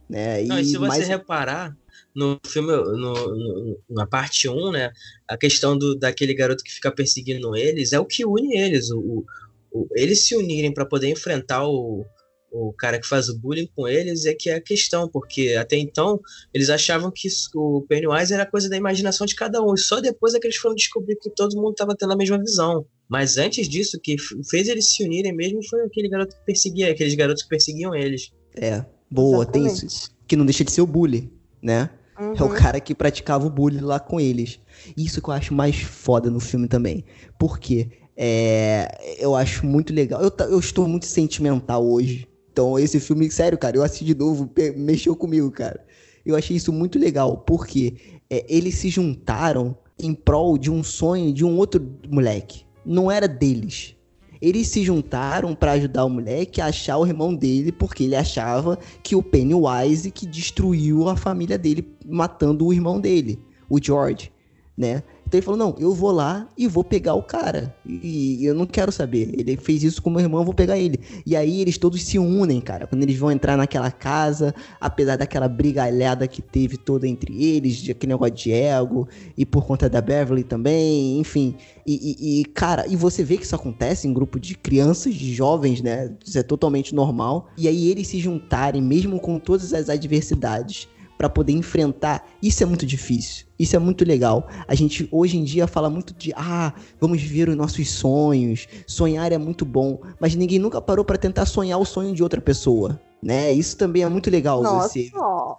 Né? Não, e se você mais- reparar no filme, no, no- na parte 1, né? A questão do, daquele garoto que fica perseguindo eles é o que une eles. O, o- o- eles se unirem para poder enfrentar o, o cara que faz o bullying com eles é que é a questão, porque até então eles achavam que o Pennywise era coisa da imaginação de cada um, e só depois é que eles foram descobrir que todo mundo estava tendo a mesma visão. Mas antes disso, o que fez eles se unirem mesmo foi aquele garoto que perseguia, aqueles garotos que perseguiam eles. É, boa, tem isso. Exatamente. Que não deixa de ser o bully, né? É o Uhum. cara que praticava o bullying lá com eles. Isso que eu acho mais foda no filme também. Porque é, eu acho muito legal. Eu, eu estou muito sentimental hoje. Então, esse filme, sério, cara, eu assisti de novo, mexeu comigo, cara. Eu achei isso muito legal, porque é, eles se juntaram em prol de um sonho de um outro moleque. Não era deles. Eles se juntaram pra ajudar o moleque a achar o irmão dele, porque ele achava que o Pennywise que destruiu a família dele, matando o irmão dele, o George, né? Então ele falou: Não, eu vou lá e vou pegar o cara. E, eu não quero saber. Ele fez isso com meu irmão, eu vou pegar ele. E aí eles todos se unem, cara. Quando eles vão entrar naquela casa, apesar daquela brigalhada que teve toda entre eles, de aquele negócio de ego, e por conta da Beverly também, enfim. E, e- e, cara, e você vê que isso acontece em grupo de crianças, de jovens, né? Isso é totalmente normal. E aí eles se juntarem, mesmo com todas as adversidades, pra poder enfrentar, isso é muito difícil. Isso é muito legal. A gente hoje em dia fala muito de, ah, vamos viver os nossos sonhos. Sonhar é muito bom, mas ninguém nunca parou pra tentar sonhar o sonho de outra pessoa, né? Isso também é muito legal Nossa, você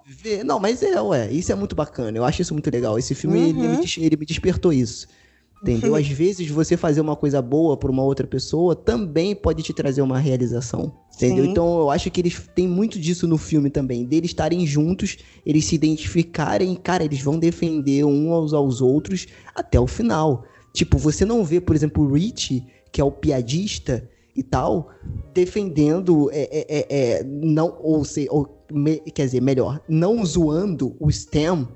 ver. Não, mas é, ué, isso é muito bacana. Eu acho isso muito legal. Esse filme ele, Uhum. me, des- ele me despertou isso. Entendeu? *laughs* Às vezes você fazer uma coisa boa por uma outra pessoa também pode te trazer uma realização. Entendeu? Sim. Então eu acho que eles têm muito disso no filme também. Deles estarem juntos, eles se identificarem, cara, eles vão defender uns aos, aos outros até o final. Tipo, você não vê, por exemplo, o Rich, que é o piadista e tal, defendendo, é, é, é, é, não, ou, se, ou me- quer dizer, melhor, não zoando o Stem,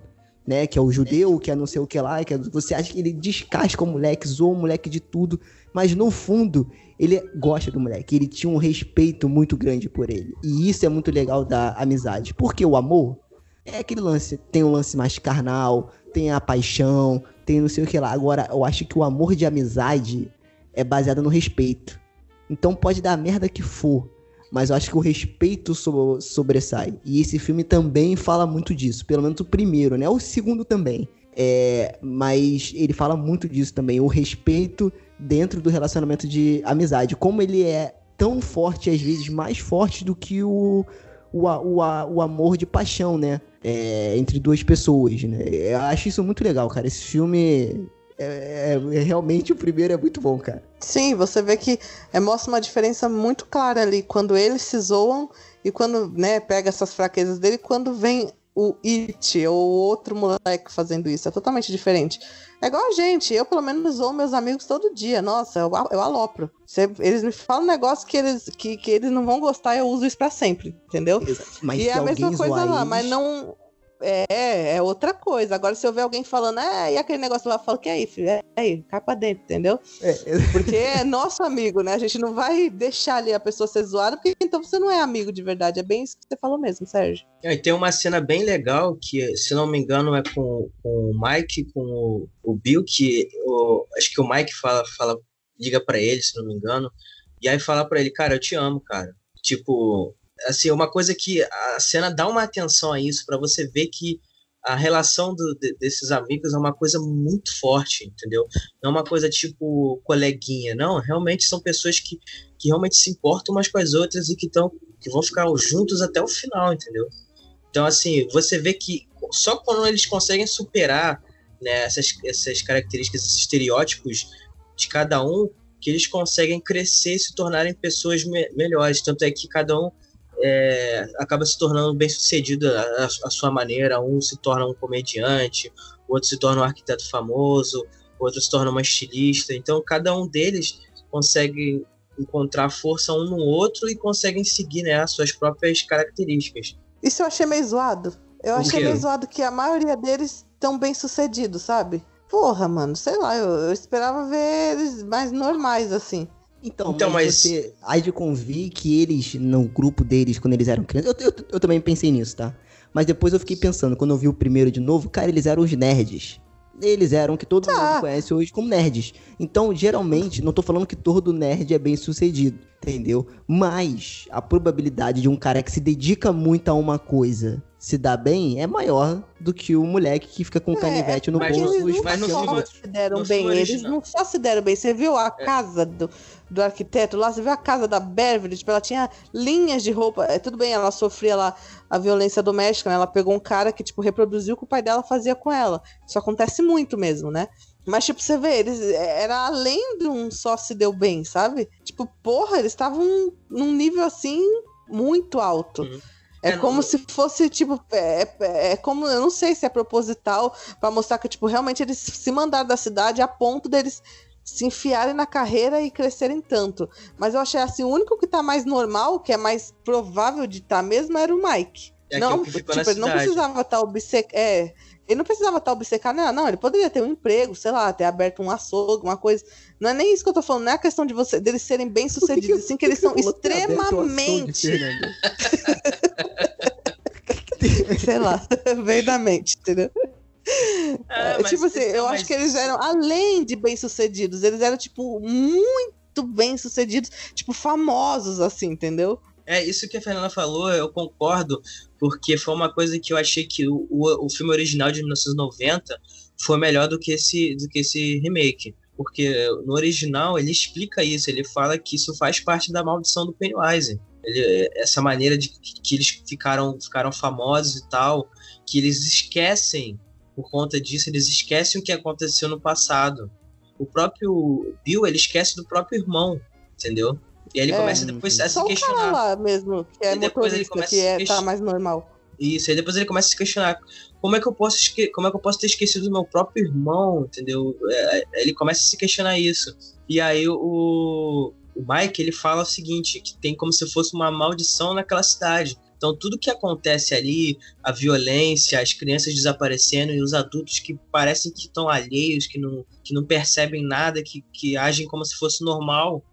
né, que é o judeu, que é não sei o que lá, que é- você acha que ele descasca o moleque, zoa o moleque de tudo, mas no fundo ele gosta do moleque, ele tinha um respeito muito grande por ele. E isso é muito legal da amizade, porque o amor é aquele lance, tem um lance mais carnal, tem a paixão, tem não sei o que lá. Agora, eu acho que o amor de amizade é baseado no respeito. Então pode dar a merda que for, mas eu acho que o respeito so- sobressai. E esse filme também fala muito disso, pelo menos o primeiro, né? O segundo também. É, mas ele fala muito disso também, o respeito dentro do relacionamento de amizade. Como ele é tão forte, às vezes mais forte do que o, o, o, o amor de paixão, né? É, entre duas pessoas, né? Eu acho isso muito legal, cara. Esse filme. É, é- é- realmente o primeiro é muito bom, cara. Sim, você vê que é, mostra uma diferença muito clara ali quando eles se zoam E quando, né, pega essas fraquezas dele, quando vem o It ou outro moleque fazendo isso, é totalmente diferente. É igual a gente, eu pelo menos ou meus amigos todo dia. Nossa, eu, eu alopro. Cê, eles me falam um negócio que eles, que, que eles não vão gostar, eu uso isso pra sempre, entendeu? Mas e é a mesma coisa lá, mas não. É, é outra coisa. Agora, se eu ver alguém falando, é, e aquele negócio lá, eu falo, que aí, filho? É aí, cai pra dentro, entendeu? É, Porque é nosso amigo, né? A gente não vai deixar ali a pessoa ser zoada, porque então você não é amigo de verdade. É bem isso que você falou mesmo, Sérgio. É, E tem uma cena bem legal que, se não me engano, é com, com o Mike, com o, o Bill, que o- acho que o Mike fala, fala, liga pra ele, se não me engano, e aí fala pra ele, cara, eu te amo, cara. Tipo, assim, uma coisa que a cena dá uma atenção a isso pra você ver que a relação do- de- desses amigos é uma coisa muito forte, entendeu? Não é uma coisa tipo coleguinha, não. Realmente são pessoas que, que realmente se importam umas com as outras e que, tão, que vão ficar juntos até o final, entendeu? Então, assim, você vê que só quando eles conseguem superar né, essas, essas características, esses estereótipos de cada um, que eles conseguem crescer e se tornarem pessoas me- melhores. Tanto é que cada um é, acaba se tornando bem sucedido à, à sua maneira. Um se torna um comediante, outro se torna um arquiteto famoso, outro se torna uma estilista. Então, cada um deles consegue encontrar força um no outro e conseguem seguir né, as suas próprias características. Isso eu achei meio zoado. Eu achei meio zoado que a maioria deles estão bem sucedidos, sabe? Porra, mano, sei lá, eu, eu esperava ver eles mais normais, assim. Então, Então, mas, mas- você há de convir que eles, no grupo deles, quando eles eram crianças. Eu, eu, eu também pensei nisso, tá? Mas depois eu fiquei pensando, quando eu vi o primeiro de novo, cara, eles eram os nerds. Eles eram o que todo Tá. mundo conhece hoje como nerds. Então, geralmente, não tô falando que todo nerd é bem sucedido, entendeu? Mas a probabilidade de um cara que se dedica muito a uma coisa se dar bem é maior do que o moleque que fica com o É, canivete no mas bolso eles não mas no só se deram no bem, eles não só se deram bem. Você viu a casa do, do arquiteto lá? Você viu a casa da Beverly? Tipo, ela tinha linhas de roupa. É, tudo bem, ela sofria lá a violência doméstica, né? Ela pegou um cara que, tipo, reproduziu o que o pai dela fazia com ela. Isso acontece muito mesmo, né? Mas, tipo, você vê, eles era além de um só se deu bem, sabe? Tipo, porra, eles estavam num nível assim muito alto. Uhum. É, É, como não- se fosse, tipo, é, é- é como, eu não sei se é proposital pra mostrar que, tipo, realmente eles se mandaram da cidade a ponto deles se enfiarem na carreira e crescerem tanto. Mas eu achei assim, o único que tá mais normal, que é mais provável de estar mesmo, era o Mike. É não, ficou tipo, ele não precisava estar obcecado. É, ele não precisava estar obcecado, não, não, ele poderia ter um emprego, sei lá, ter aberto um açougue, uma coisa. Não é nem isso que eu tô falando, não é a questão de você, deles serem bem sucedidos, assim, que eles são extremamente *laughs* sei lá, veio da mente, entendeu? Ah, É, tipo assim, eu mas- acho que eles eram, além de bem-sucedidos, eles eram, tipo, muito bem-sucedidos, tipo, famosos, assim, entendeu? É, isso que a Fernanda falou, eu concordo, porque foi uma coisa que eu achei que o, o, o filme original de 1990 foi melhor do que esse, do que esse remake. Porque no original ele explica isso, ele fala que isso faz parte da maldição do Pennywise. Ele- essa maneira de que, eles ficaram, ficaram famosos e tal, que eles esquecem, por conta disso, eles esquecem o que aconteceu no passado. O próprio Bill, ele esquece do próprio irmão, entendeu? E aí ele É. começa depois a se Só o cara questionar. lá mesmo, que é E depois ele começa que é, tá questionar. mais normal. Isso, aí depois ele começa a se questionar como é que eu posso esque como é que eu posso ter esquecido do meu próprio irmão, entendeu? É, ele começa a se questionar isso. E aí o, o Mike ele fala o seguinte, que tem como se fosse uma maldição naquela cidade. Então tudo que acontece ali, a violência, as crianças desaparecendo e os adultos que parecem que estão alheios, que não, que não percebem nada, que, que agem como se fosse normal,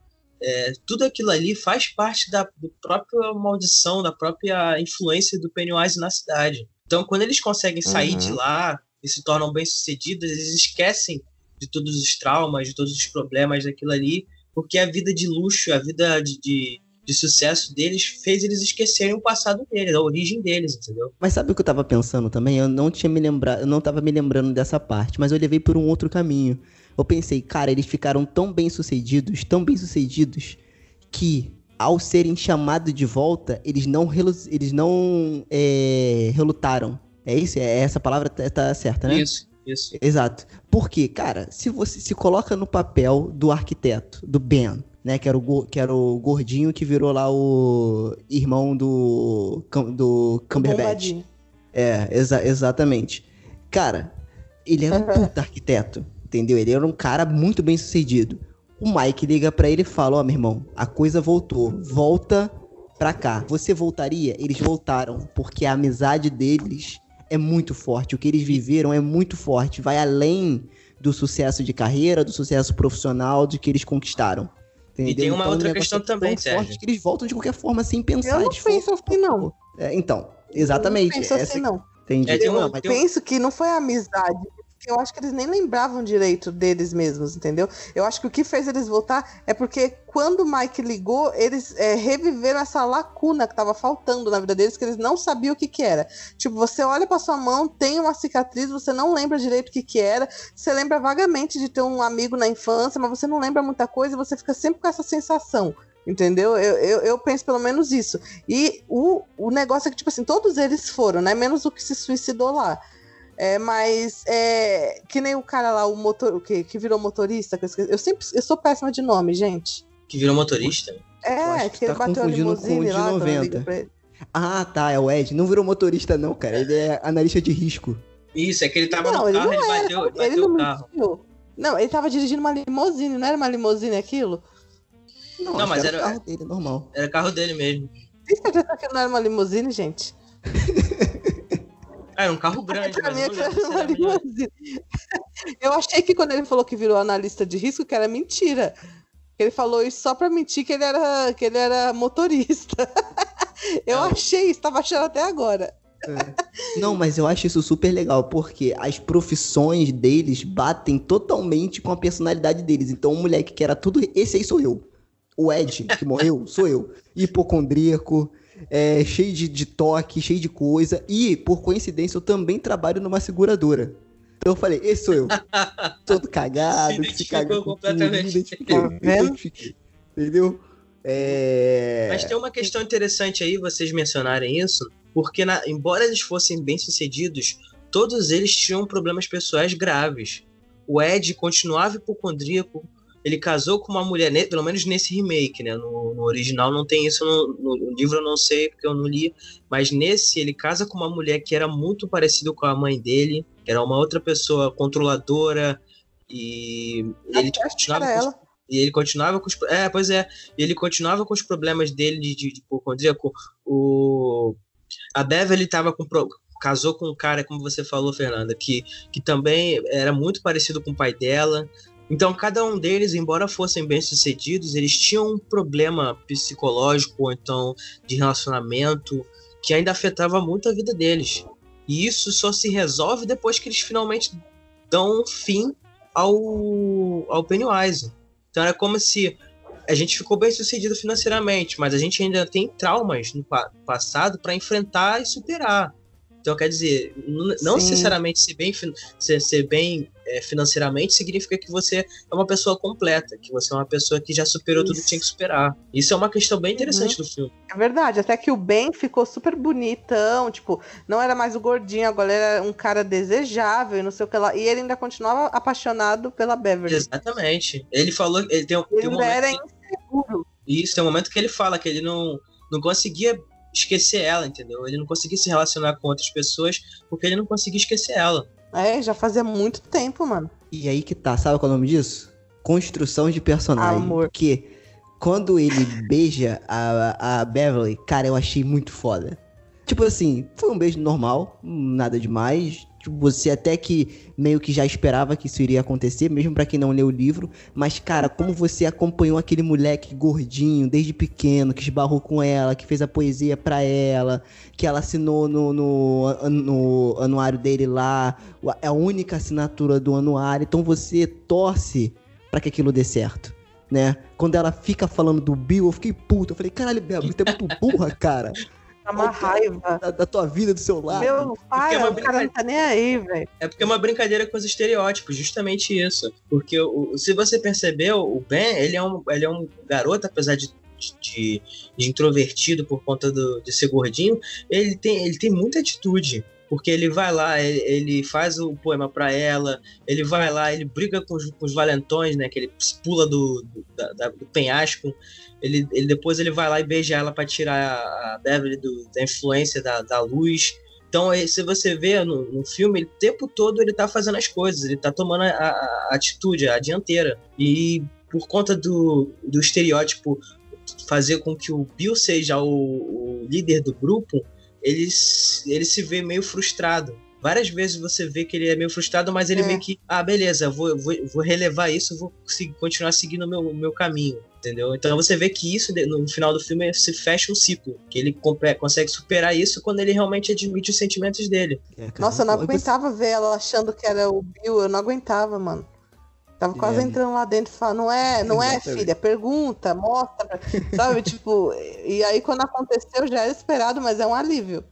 é, tudo aquilo ali faz parte da do própria maldição, da própria influência do Pennywise na cidade. Então, quando eles conseguem sair Uhum. de lá e se tornam bem-sucedidos, eles esquecem de todos os traumas, de todos os problemas daquilo ali, porque a vida de luxo, a vida de, de, de sucesso deles fez eles esquecerem o passado deles, a origem deles, entendeu? Mas sabe o que eu tava pensando também? Eu não tinha me lembrado, eu não tava me lembrando dessa parte, mas eu levei por um outro caminho. Eu pensei, cara, eles ficaram tão bem sucedidos, tão bem sucedidos, que ao serem chamados de volta, eles não, relu- eles não é, relutaram. É isso? É essa palavra tá, tá certa, né? Isso, isso. Exato. Porque, cara, se você se coloca no papel do arquiteto, do Ben, né? Que era o, que era o gordinho que virou lá o irmão do, do Cumberbatch. É, exa- exatamente. Cara, ele era um puta arquiteto, entendeu? Ele era um cara muito bem sucedido. O Mike liga pra ele e fala: Ó, meu irmão, a coisa voltou. Volta pra cá. Você voltaria? Eles voltaram, porque a amizade deles é muito forte. O que eles viveram é muito forte. Vai além do sucesso de carreira, do sucesso profissional, do que eles conquistaram. Entendeu? tem uma o outra questão é também, forte Sérgio. Que eles voltam de qualquer forma sem pensar. Eu não penso assim, não. É, então, exatamente. Eu não penso essa- assim, não. Entendi. É, uma- Não, mas um- Penso que não foi amizade. Porque Eu acho que eles nem lembravam direito deles mesmos, entendeu? Eu acho que o que fez eles voltar é porque quando o Mike ligou, eles é, reviveram essa lacuna que tava faltando na vida deles, que eles não sabiam o que que era. Tipo, você olha pra sua mão, tem uma cicatriz, você não lembra direito o que que era, você lembra vagamente de ter um amigo na infância, mas você não lembra muita coisa e você fica sempre com essa sensação. Entendeu? Eu, eu, eu penso pelo menos isso. E o, o negócio é que, tipo assim, todos eles foram, né? Menos o que se suicidou lá. É, mas é, que nem o cara lá, o motor, o que, que virou motorista, que eu, esqueci- eu sempre eu sou péssima de nome, gente. Que virou motorista. É, acho que que ele tá bateu a limusine de lá, quando 90. liga pra ele. Ah, tá, é o Ed. Não virou motorista, não, cara. Ele é analista de risco. Isso, é que ele tava Não, no ele carro, não ele era, bateu, ele ele bateu não o carro. mentiu. Não, ele tava dirigindo uma limusine, não era uma limusine aquilo? Não, Não, mas era- o carro dele, normal. Era carro dele mesmo. Tem certeza que não era uma limusine, gente? *laughs* Ah, era um carro grande, Pra mim, aquilo era. Eu achei que quando ele falou que virou analista de risco, que era mentira. Ele falou isso só pra mentir que ele era, que ele era motorista. *laughs* Eu Não. achei, estava achando até agora. Não, mas eu acho isso super legal, porque as profissões deles batem totalmente com a personalidade deles. Então, o moleque que era tudo. Esse aí sou eu. O Ed, que morreu, sou eu. Hipocondríaco, é, cheio de, de toque, cheio de coisa. E, por coincidência, eu também trabalho numa seguradora. Então eu falei, esse sou eu. *laughs* Todo cagado, Se tudo, completamente. me Tá. Entendeu? É... Mas tem uma questão interessante aí, vocês mencionarem isso, porque na- embora eles fossem bem-sucedidos, todos eles tinham problemas pessoais graves. O Ed continuava hipocondríaco, ele casou com uma mulher, ne- pelo menos nesse remake, né? No, no original não tem isso, no, no- livro eu não sei, porque eu não li, mas nesse ele casa com uma mulher que era muito parecida com a mãe dele, que era uma outra pessoa controladora, e ele continuava com os ela. e ele continuava com os. É, pois é. Ele continuava com os problemas dele de, de, de hipocondríaco. O. A Beverly tava com. Casou com um cara, como você falou, Fernanda, que, que também era muito parecido com o pai dela. Então, cada um deles, embora fossem bem-sucedidos, eles tinham um problema psicológico ou então de relacionamento que ainda afetava muito a vida deles. E isso só se resolve depois que eles finalmente dão fim ao, ao Pennywise. Então é como se a gente ficou bem sucedido financeiramente, mas a gente ainda tem traumas no pa- passado para enfrentar e superar. Então quer dizer, não Sim. necessariamente ser bem, ser, ser bem é, financeiramente significa que você é uma pessoa completa, que você é uma pessoa que já superou tudo que Isso. tinha que superar. Isso é uma questão bem interessante do filme. É verdade, até que o Ben ficou super bonitão, tipo, não era mais o gordinho, agora era um cara desejável e não sei o que lá. E ele ainda continuava apaixonado pela Beverly. Exatamente. Ele falou, ele tem, um- Ele tem um momento era inseguro. Isso, tem um momento que ele fala que ele não, não conseguia esquecer ela, entendeu? Ele não conseguia se relacionar com outras pessoas porque ele não conseguia esquecer ela. É, já fazia muito tempo, mano. E aí que tá, sabe qual é o nome disso? Construção de personagem. Amor. Porque quando ele *laughs* beija a, a Beverly, cara, eu achei muito foda. Tipo assim, foi um beijo normal, nada demais. Você até que meio que já esperava que isso iria acontecer, mesmo pra quem não leu o livro. Mas, cara, como você acompanhou aquele moleque gordinho desde pequeno, que esbarrou com ela, que fez a poesia pra ela, que ela assinou no, no, no anuário dele lá, é a única assinatura do anuário, então você torce pra que aquilo dê certo, né? Quando ela fica falando do Bill, eu fiquei puto. Eu falei, caralho, Bel, você é muito burra, cara. *laughs* Tá uma raiva. Da, da tua vida, do seu lado. Meu pai, é uma o cara não tá nem aí, velho. É porque é uma brincadeira com os estereótipos, justamente isso. Porque o- se você percebeu, o Ben, ele é um, ele é um garoto, apesar de, de, de introvertido por conta do, de ser gordinho, ele tem, ele tem muita atitude. Porque ele vai lá, ele, ele faz o poema para ela, ele vai lá, ele briga com os, com os valentões, né? Que ele pula do, do, da, do penhasco. Ele, ele, depois ele vai lá e beija ela para tirar a Beverly do, da influência da, da luz. Então, se você vê no, no, filme, o tempo todo ele tá fazendo as coisas, ele tá tomando a, a, a atitude, a dianteira. E por conta do, do estereótipo fazer com que o Bill seja o, o líder do grupo, ele, ele se vê meio frustrado. Várias vezes você vê que ele é meio frustrado, mas ele é. meio que, ah, beleza, vou, vou, vou relevar isso, vou continuar seguindo o meu, meu caminho, entendeu? Então você vê que isso, no final do filme, se fecha um ciclo, que ele consegue superar isso quando ele realmente admite os sentimentos dele. É, Nossa, eu não aguentava ver ela achando que era o Bill, eu não aguentava, mano. Tava quase é. entrando lá dentro e falando, não é, não é, filha, pergunta, mostra, *laughs* sabe? tipo, e aí quando aconteceu já era esperado, mas é um alívio.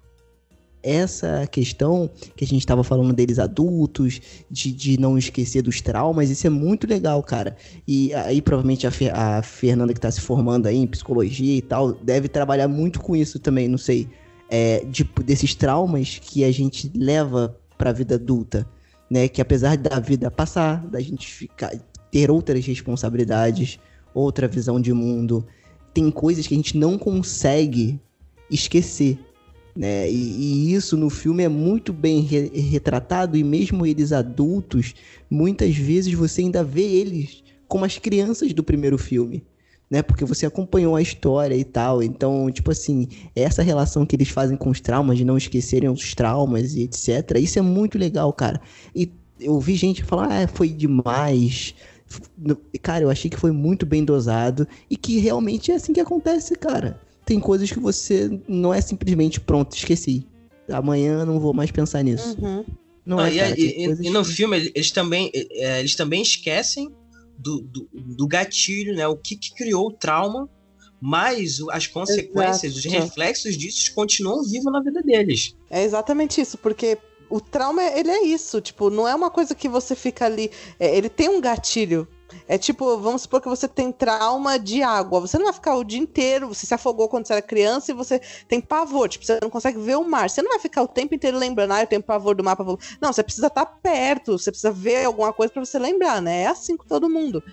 Essa questão que a gente estava falando deles adultos, de, de não esquecer dos traumas, isso é muito legal, cara. E aí, provavelmente, a, Fer, a Fernanda que está se formando aí em psicologia e tal, deve trabalhar muito com isso também, não sei. É, de, desses traumas que a gente leva para a vida adulta né? Que apesar da vida passar, da gente ficar, ter outras responsabilidades, outra visão de mundo, tem coisas que a gente não consegue esquecer, né? E, e isso no filme é muito bem re retratado e mesmo eles adultos, muitas vezes você ainda vê eles como as crianças do primeiro filme né? Porque você acompanhou a história e tal. Então, tipo assim, essa relação que eles fazem com os traumas, de não esquecerem os traumas e etc. Isso é muito legal, cara. E eu vi gente falar, ah, foi demais. Cara, eu achei que foi muito bem dosado e que realmente é assim que acontece, cara. Tem coisas que você não é simplesmente pronto, esqueci. Amanhã não vou mais pensar nisso. Uhum. Não ah, é, cara, e, e, e, no que... filme eles também, é, eles também esquecem do, do, do gatilho, né? O que, que criou o trauma, mas as consequências, Exato. os reflexos disso continuam vivos na vida deles. É exatamente isso, porque o trauma, ele é isso, tipo, não é uma coisa que você fica ali. É, ele tem um gatilho é tipo, vamos supor que você tem trauma de água. Você não vai ficar o dia inteiro, você se afogou quando você era criança e você tem pavor, tipo, você não consegue ver o mar. Você não vai ficar o tempo inteiro lembrando, ah, eu tenho pavor do mar, pavor. Não, você precisa estar perto, você precisa ver alguma coisa para você lembrar, né? É assim com todo mundo.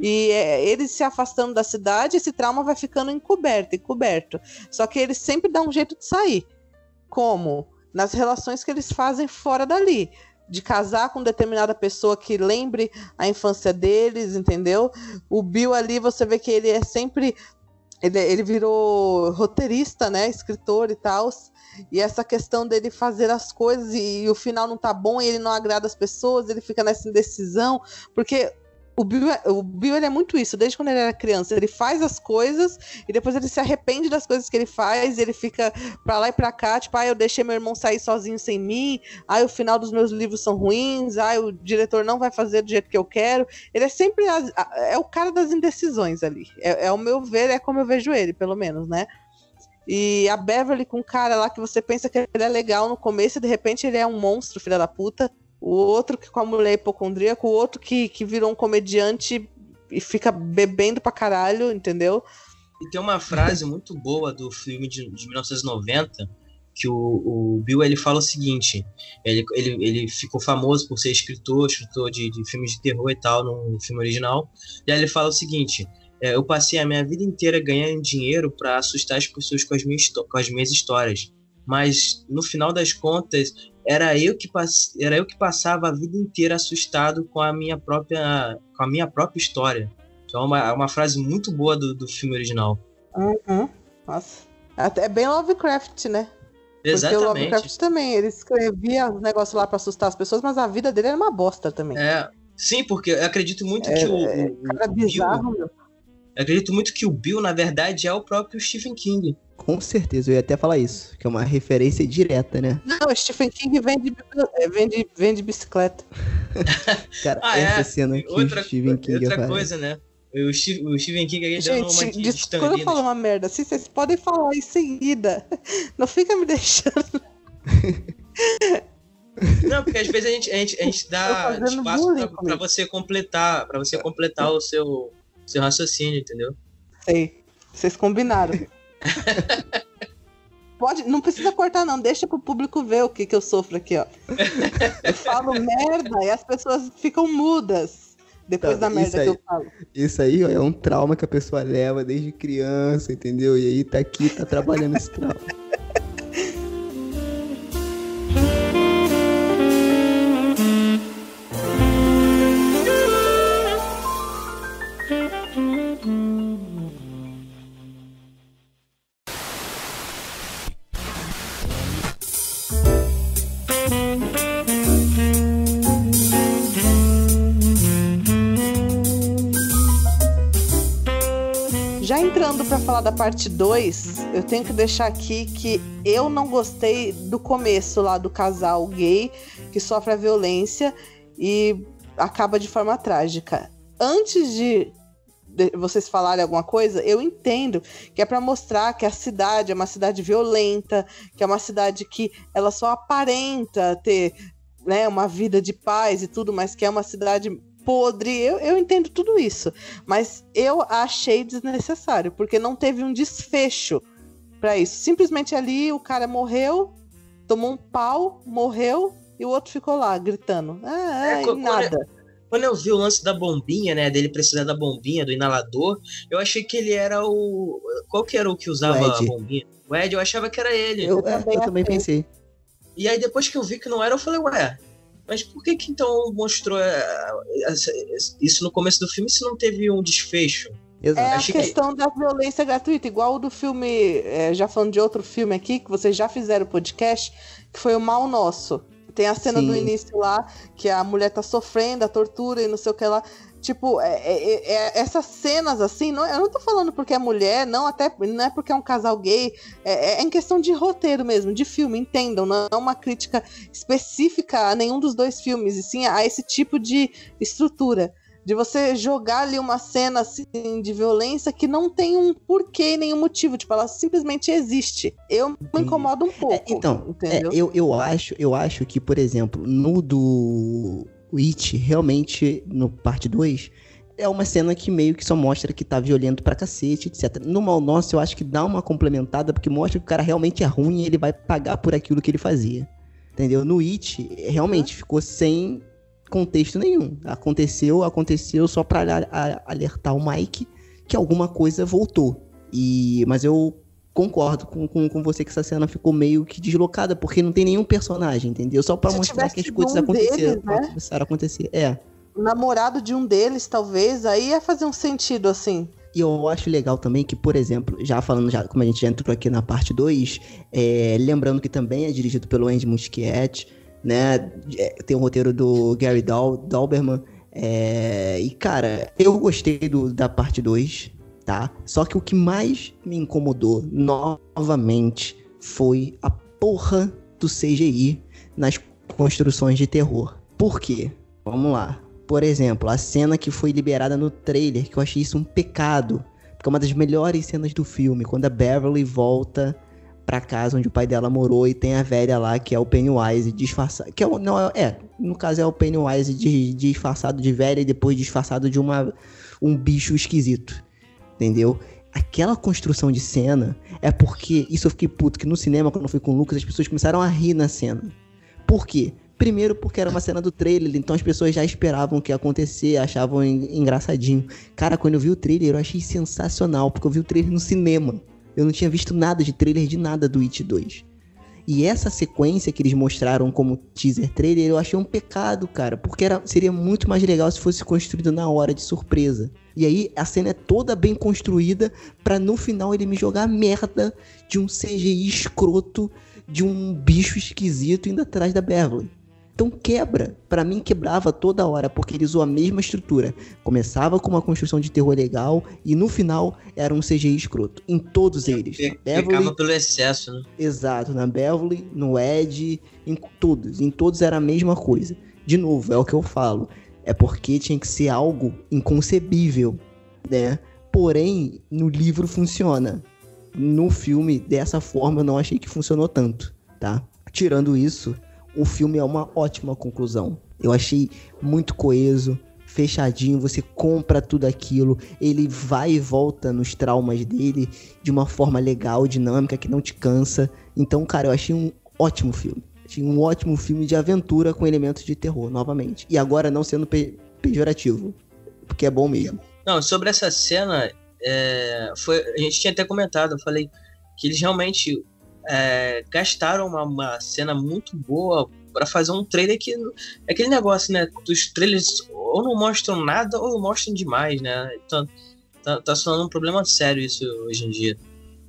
E é, ele se afastando da cidade, esse trauma vai ficando encoberto, encoberto. Só que ele sempre dá um jeito de sair. Como? Nas relações que eles fazem fora dali de casar com determinada pessoa que lembre a infância deles, entendeu? O Bill ali, você vê que ele é sempre. Ele, ele virou roteirista, né? Escritor e tal. E essa questão dele fazer as coisas e, e, o final não tá bom e ele não agrada as pessoas, ele fica nessa indecisão. Porque o Bill, é, o Bill ele é muito isso, desde quando ele era criança. Ele faz as coisas e depois ele se arrepende das coisas que ele faz. ele fica pra lá e pra cá, tipo, ah, eu deixei meu irmão sair sozinho sem mim. Ah, o final dos meus livros são ruins. Ah, o diretor não vai fazer do jeito que eu quero. Ele é sempre. É o cara das indecisões ali. É, é o meu ver, é como eu vejo ele, pelo menos, né? E a Beverly com um cara lá que você pensa que ele é legal no começo e de repente ele é um monstro, filha da puta o outro que com a mulher hipocondríaca, o outro que, que virou um comediante e fica bebendo pra caralho, entendeu? E tem uma frase muito boa do filme de, de 1990 que o, o, Bill ele fala o seguinte: ele, ele, ele ficou famoso por ser escritor, escritor de, de filmes de terror e tal, no filme original. E aí ele fala o seguinte: é, eu passei a minha vida inteira ganhando dinheiro para assustar as pessoas com as, minhas, com as minhas histórias. Mas no final das contas, era eu que pass... era eu que passava a vida inteira assustado com a minha própria com a minha própria história. Então é uma, uma frase muito boa do, do filme original. Uhum. Nossa. É bem Lovecraft, né? Exatamente. Porque o Lovecraft também, ele escrevia os negócios lá para assustar as pessoas, mas a vida dele era uma bosta também. É, sim, porque eu acredito muito é, que o, é, o, cara o bizarro, Bill, meu. Eu acredito muito que o Bill, na verdade, é o próprio Stephen King. Com certeza, eu ia até falar isso, que é uma referência direta, né? Não, Stephen King vende, é, vende, vende bicicleta. *laughs* Cara, ah, essa é? cena que outra, Stephen King Outra coisa, né? O, Steve, o Stephen King aí dando uma de Quando eu falo uma merda assim, vocês podem falar em seguida. *laughs* Não fica me deixando. Não, porque às vezes a gente, a gente, a gente dá *laughs* espaço pra, pra, você completar, para você completar o seu, seu raciocínio, entendeu? Sei. Vocês combinaram. Pode, não precisa cortar, não. Deixa pro público ver o que, que eu sofro aqui, ó. Eu falo merda e as pessoas ficam mudas depois da merda isso que aí. eu falo. Isso aí ó, é um trauma que a pessoa leva desde criança, entendeu? E aí tá aqui, tá trabalhando esse trauma. Parte 2, eu tenho que deixar aqui que eu não gostei do começo lá do casal gay que sofre a violência e acaba de forma trágica. Antes de, vocês falarem alguma coisa, eu entendo que é pra mostrar que a cidade é uma cidade violenta, que é uma cidade que ela só aparenta ter né, uma vida de paz e tudo, mas que é uma cidade podre. Eu, eu entendo tudo isso. Mas eu achei desnecessário, porque não teve um desfecho pra isso. Simplesmente ali o cara morreu, tomou um pau, morreu e o outro ficou lá gritando. Ah, É, é, e nada. Quando eu vi o lance da bombinha, né? Dele precisar da bombinha, do inalador, eu achei que ele era o. Qual que era o que usava O a bombinha? O Ed, eu achava que era ele. Eu, é, também eu também pensei. E aí depois que eu vi que não era, eu falei, ué, mas por que que então mostrou é, essa- isso no começo do filme se não teve um desfecho? Exato. É a achei que- questão da violência gratuita, igual o do filme, é, já falando de outro filme aqui, que vocês já fizeram podcast, que foi o Mal Nosso. Tem a cena do Sim. início lá, que a mulher tá sofrendo, a tortura e não sei o que lá. Tipo, é- é- é- essas cenas assim, não, eu não tô falando porque é mulher, não, até não é porque é um casal gay, é, é em questão de roteiro mesmo, de filme, entendam, não é uma crítica específica a nenhum dos dois filmes, e sim a esse tipo de estrutura de você jogar ali uma cena assim de violência que não tem um porquê, nenhum motivo, tipo, ela simplesmente existe. Eu me incomodo um pouco. É, então, é, eu, eu, acho, eu acho que, por exemplo, no do It, realmente, no parte 2, é uma cena que meio que só mostra que tá violento pra cacete, etc. No Mal Nosso, eu acho que dá uma complementada, porque mostra que o cara realmente é ruim e ele vai pagar por aquilo que ele fazia. Entendeu? No It, realmente, ficou sem contexto nenhum. Aconteceu, aconteceu só pra alertar o Mike que alguma coisa voltou. E, mas eu concordo com, com, com você que essa cena ficou meio que deslocada, porque não tem nenhum personagem, entendeu? Só pra Se mostrar que as coisas um aconteceram, deles, né? começaram a acontecer. É. Namorado de um deles, talvez, aí ia fazer um sentido assim. E eu acho legal também que, por exemplo, já falando, já, como a gente já entrou aqui na parte 2, é, lembrando que também é dirigido pelo Andy Muschietti, né? É, tem o roteiro do Gary Dal, Dalberman. é, e, cara, eu gostei do, da parte 2, tá? Só que o que mais me incomodou novamente foi a porra do CGI nas construções de terror. Por quê? Vamos lá. Por exemplo, a cena que foi liberada no trailer, que eu achei isso um pecado. Porque é uma das melhores cenas do filme, quando a Beverly volta pra casa onde o pai dela morou e tem a velha lá, que é o Pennywise disfarçado. Que é, não, é, no caso é o Pennywise de- disfarçado de velha e depois disfarçado de uma, um bicho esquisito. Entendeu? Aquela construção de cena é porque. Isso eu fiquei puto, que no cinema, quando eu fui com o Lucas, as pessoas começaram a rir na cena. Por quê? Primeiro porque era uma cena do trailer, então as pessoas já esperavam o que ia acontecer, achavam en- engraçadinho. Cara, quando eu vi o trailer, eu achei sensacional, porque eu vi o trailer no cinema. Eu não tinha visto nada de trailer de nada do It 2. E essa sequência que eles mostraram como teaser trailer, eu achei um pecado, cara, porque era, seria muito mais legal se fosse construído na hora de surpresa. E aí a cena é toda bem construída pra no final ele me jogar merda de um CGI escroto de um bicho esquisito indo atrás da Beverly. Então quebra. Pra mim quebrava toda hora, porque ele usou a mesma estrutura. Começava com uma construção de terror legal e no final era um CGI escroto. Em todos eles. Beverly, Pecava pelo excesso, né? Exato, na Beverly, no Ed, em todos. Em todos era a mesma coisa. De novo, é o que eu falo. É porque tinha que ser algo inconcebível, né? Porém, no livro funciona. No filme, dessa forma, eu não achei que funcionou tanto, tá? Tirando isso, o filme é uma ótima conclusão. Eu achei muito coeso, fechadinho, você compra tudo aquilo, ele vai e volta nos traumas dele de uma forma legal, dinâmica, que não te cansa. Então, cara, eu achei um ótimo filme. Achei um ótimo filme de aventura com elementos de terror, novamente. E agora não sendo pe pejorativo, porque é bom mesmo. Não, sobre essa cena, é, foi, a gente tinha até comentado, eu falei que eles realmente é, gastaram uma, uma cena muito boa para fazer um trailer que é aquele negócio, né? Dos trailers ou não mostram nada ou mostram demais, né? Então, tá, tá sendo um problema sério isso hoje em dia.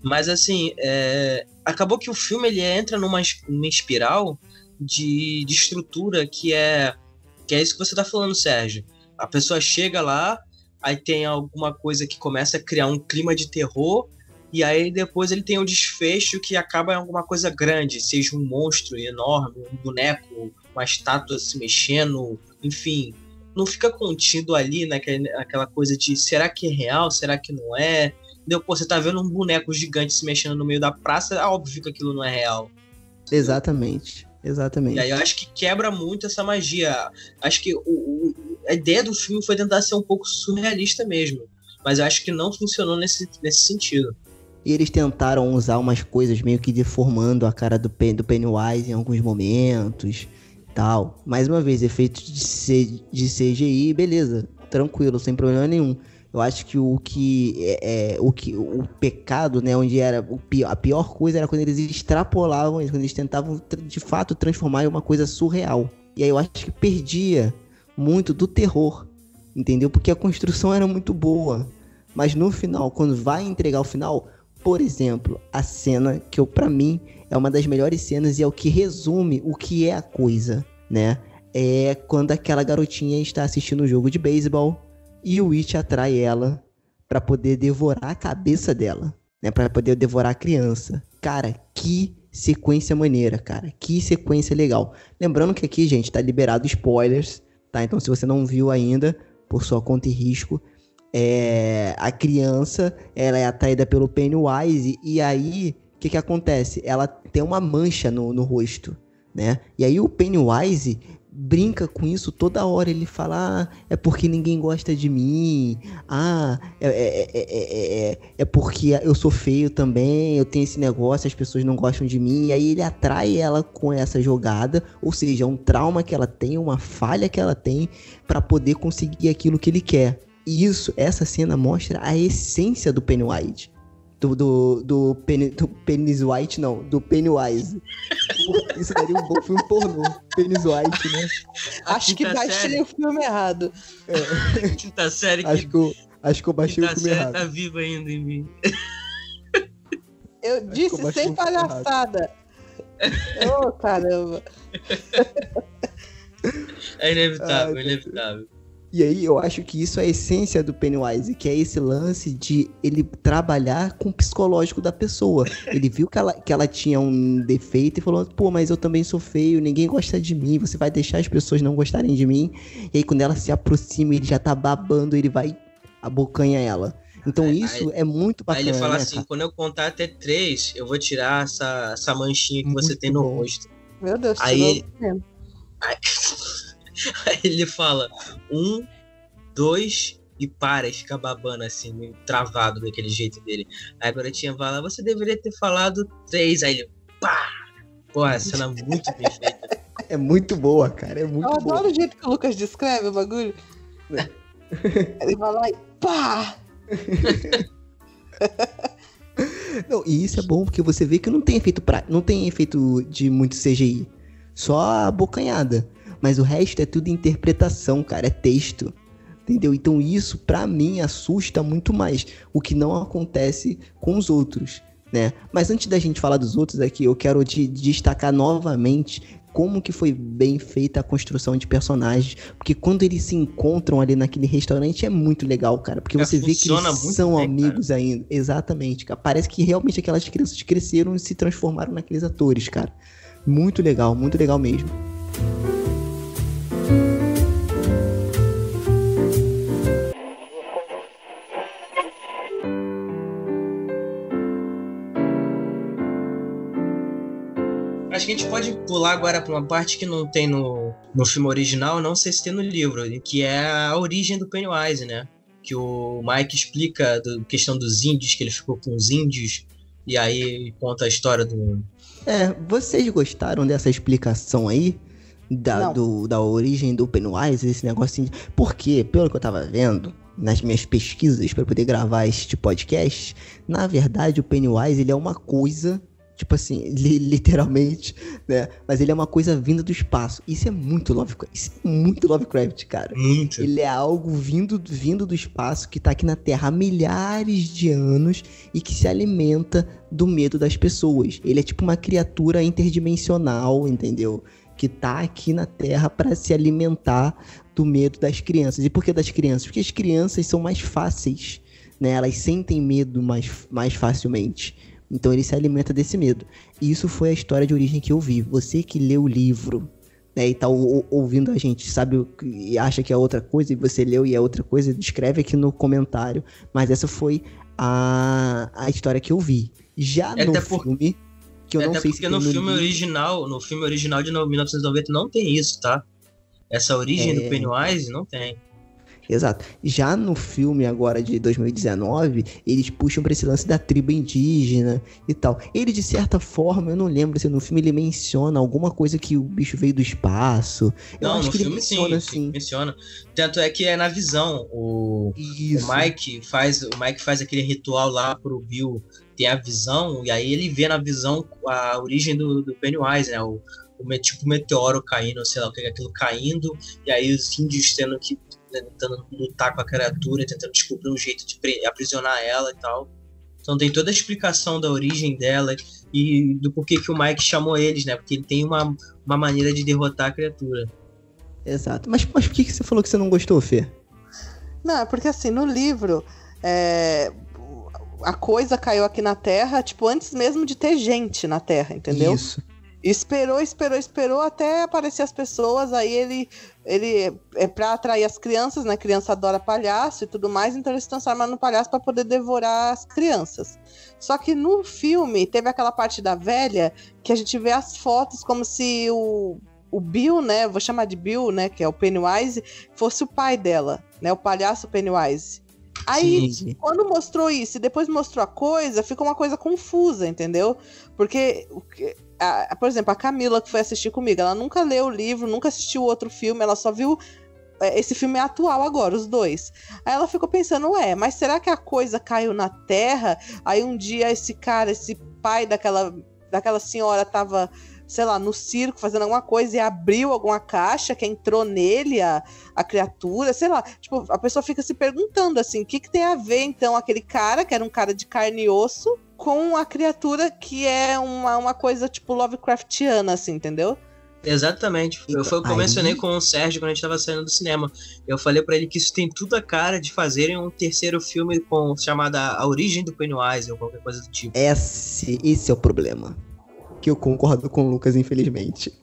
Mas assim, é, acabou que o filme ele entra numa, numa espiral de, de estrutura que é que é isso que você tá falando, Sérgio. A pessoa chega lá, aí tem alguma coisa que começa a criar um clima de terror, e aí depois ele tem um desfecho que acaba em alguma coisa grande, seja um monstro enorme, um boneco, uma estátua se mexendo, enfim, não fica contido ali naquela coisa de será que é real, será que não é? Entendeu? Pô, você tá vendo um boneco gigante se mexendo no meio da praça, é óbvio que aquilo não é real. Exatamente. Exatamente. E aí eu acho que quebra muito essa magia. Acho que o, o, a ideia do filme foi tentar ser um pouco surrealista mesmo. Mas eu acho que não funcionou nesse, nesse sentido. E eles tentaram usar umas coisas meio que deformando a cara do, Pen, do Pennywise em alguns momentos tal. Mais uma vez, efeitos de, C, de CGI, beleza, tranquilo, sem problema nenhum. Eu acho que o que é, é, o que o pecado, né, onde era pior, a pior coisa era quando eles extrapolavam, quando eles tentavam de fato transformar em uma coisa surreal. E aí eu acho que perdia muito do terror, entendeu? Porque a construção era muito boa, mas no final, quando vai entregar o final, por exemplo, a cena que eu para mim é uma das melhores cenas e é o que resume o que é a coisa, né? É quando aquela garotinha está assistindo um jogo de beisebol e o It atrai ela para poder devorar a cabeça dela, né? Para poder devorar a criança. Cara, que sequência maneira, cara. Que sequência legal. Lembrando que aqui, gente, tá liberado spoilers, tá? Então se você não viu ainda, por sua conta e risco, é, a criança ela é atraída pelo Pennywise e aí que que acontece? Ela tem uma mancha no, no rosto, né? E aí o Pennywise brinca com isso toda hora. Ele fala: ah, é porque ninguém gosta de mim. Ah, é, é, é, é, porque eu sou feio também. Eu tenho esse negócio, as pessoas não gostam de mim. E aí ele atrai ela com essa jogada, ou seja, um trauma que ela tem, uma falha que ela tem para poder conseguir aquilo que ele quer. E isso, essa cena mostra a essência do Pennywise do, do, do, Penny, do Penis White, não, do Pennywise. Isso daria um bom filme pornô. Penis White, né? Acho que baixei o filme errado. É. *laughs* Quinta série acho que, eu, acho que eu baixei Quinta o filme série errado. tá viva ainda em mim. Eu Acho disse eu sem palhaçada. *laughs* Ô, oh, caramba. É inevitável, Ai, é inevitável. E aí eu acho que isso é a essência do Pennywise, que é esse lance de ele trabalhar com o psicológico da pessoa. Ele viu que ela, que ela tinha um defeito e falou, pô, mas eu também sou feio, ninguém gosta de mim, você vai deixar as pessoas não gostarem de mim. E aí quando ela se aproxima, ele já tá babando, ele vai abocanha ela. Então Aí- isso é muito Aí bacana, ele fala né, assim: cara? quando eu contar até três, eu vou tirar essa, essa manchinha que você Muito tem no bom. rosto. Meu Deus, Aí tirou ele-. Aí, *laughs* *laughs* aí ele fala: um, dois e para, e fica babando assim, meio travado daquele jeito dele. Aí a garotinha fala: você deveria ter falado três. Aí ele, pá! Porra, essa cena é muito bem feita. É muito boa, cara, é muito Eu boa. adoro o jeito que o Lucas descreve o bagulho. Ele vai lá e pá! *laughs* Não, e isso é bom porque você vê que não tem efeito pra... não tem efeito de muito CGI. Só a bocanhada. Mas o resto é tudo interpretação, cara, é texto. Entendeu? Então isso pra mim assusta muito mais, o que não acontece com os outros, né? Mas antes da gente falar dos outros aqui, eu quero te destacar novamente como que foi bem feita a construção de personagens, porque quando eles se encontram ali naquele restaurante é muito legal, cara, porque É, você vê que eles são bem, amigos ainda. Exatamente, cara. Parece que realmente aquelas crianças cresceram e se transformaram naqueles atores, cara. Muito legal, muito legal mesmo. Acho que a gente pode pular agora para uma parte que não tem no, no filme original, não sei se tem no livro, que é a origem do Pennywise, né? Que o Mike explica a questão dos índios, que ele ficou com os índios, e aí conta a história do. É, vocês gostaram dessa explicação aí? Da, do, da origem do Pennywise, esse negocinho. Porque, pelo que eu tava vendo, nas minhas pesquisas para poder gravar este podcast, na verdade o Pennywise ele é uma coisa Tipo assim, li, literalmente, né? Mas ele é uma coisa vinda do espaço. Isso é muito Lovecraft. Isso é muito Lovecraft, cara. Muito. Ele é algo vindo, vindo do espaço que tá aqui na Terra há milhares de anos e que se alimenta do medo das pessoas. Ele é tipo uma criatura interdimensional, entendeu? Que tá aqui na Terra para se alimentar do medo das crianças. E por que das crianças? Porque as crianças são mais fáceis, né? Elas sentem medo mais, mais facilmente. Então ele se alimenta desse medo. E isso foi a história de origem que eu vi. Você que leu o livro, né, e tá ouvindo a gente, sabe, e acha que é outra coisa, e você leu e é outra coisa, escreve aqui no comentário. Mas essa foi a, a história que eu vi. Já é no por... filme, que eu é não sei porque se no, filme original, no filme original de 1990 não tem isso, tá? Essa origem é... do Pennywise não tem. Exato. Já no filme agora de 2019, eles puxam pra esse lance da tribo indígena e tal. Ele, de certa forma, eu não lembro se no filme ele menciona alguma coisa que o bicho veio do espaço. Eu não, acho no filme menciona, sim, menciona. Tanto é que é na visão. O, o Mike faz o Mike faz aquele ritual lá pro Bill ter a visão, e aí ele vê na visão a origem do, do Pennywise, né? O, o tipo meteoro caindo, sei lá o que é aquilo caindo, e aí os índios tendo que né, tentando lutar com a criatura, tentando descobrir um jeito de aprisionar ela e tal. Então tem toda a explicação da origem dela e do porquê que o Mike chamou eles, né? Porque ele tem uma, uma maneira de derrotar a criatura. Exato. Mas, mas por que, que você falou que você não gostou, Fê? Não, é porque assim, no livro, é, a coisa caiu aqui na Terra, tipo, antes mesmo de ter gente na Terra, entendeu? Isso. Esperou, esperou, esperou até aparecer as pessoas. Aí ele, ele é para atrair as crianças, né? A criança adora palhaço e tudo mais, então ele se transforma no palhaço para poder devorar as crianças. Só que no filme teve aquela parte da velha que a gente vê as fotos como se o, o Bill, né? Vou chamar de Bill, né? Que é o Pennywise, fosse o pai dela, né? O palhaço Pennywise. Aí, sim, quando mostrou isso e depois mostrou a coisa, ficou uma coisa confusa, entendeu? Porque a, por exemplo, a Camila que foi assistir comigo, ela nunca leu o livro, nunca assistiu outro filme, ela só viu é, esse filme é atual agora, os dois. Aí ela ficou pensando, ué, mas será que a coisa caiu na terra? Aí um dia esse cara, esse pai daquela, daquela senhora tava, sei lá, no circo fazendo alguma coisa e abriu alguma caixa que entrou nele a, a criatura, sei lá. Tipo, a pessoa fica se perguntando assim, o que, que tem a ver então aquele cara, que era um cara de carne e osso, com a criatura que é uma, uma coisa tipo Lovecraftiana, assim, entendeu? Exatamente. Então, foi o que eu mencionei com o Sérgio quando a gente tava saindo do cinema. Eu falei para ele que isso tem tudo a cara de fazerem um terceiro filme com chamada A Origem do Pennywise ou qualquer coisa do tipo. Esse, esse é o problema. Que eu concordo com o Lucas, infelizmente.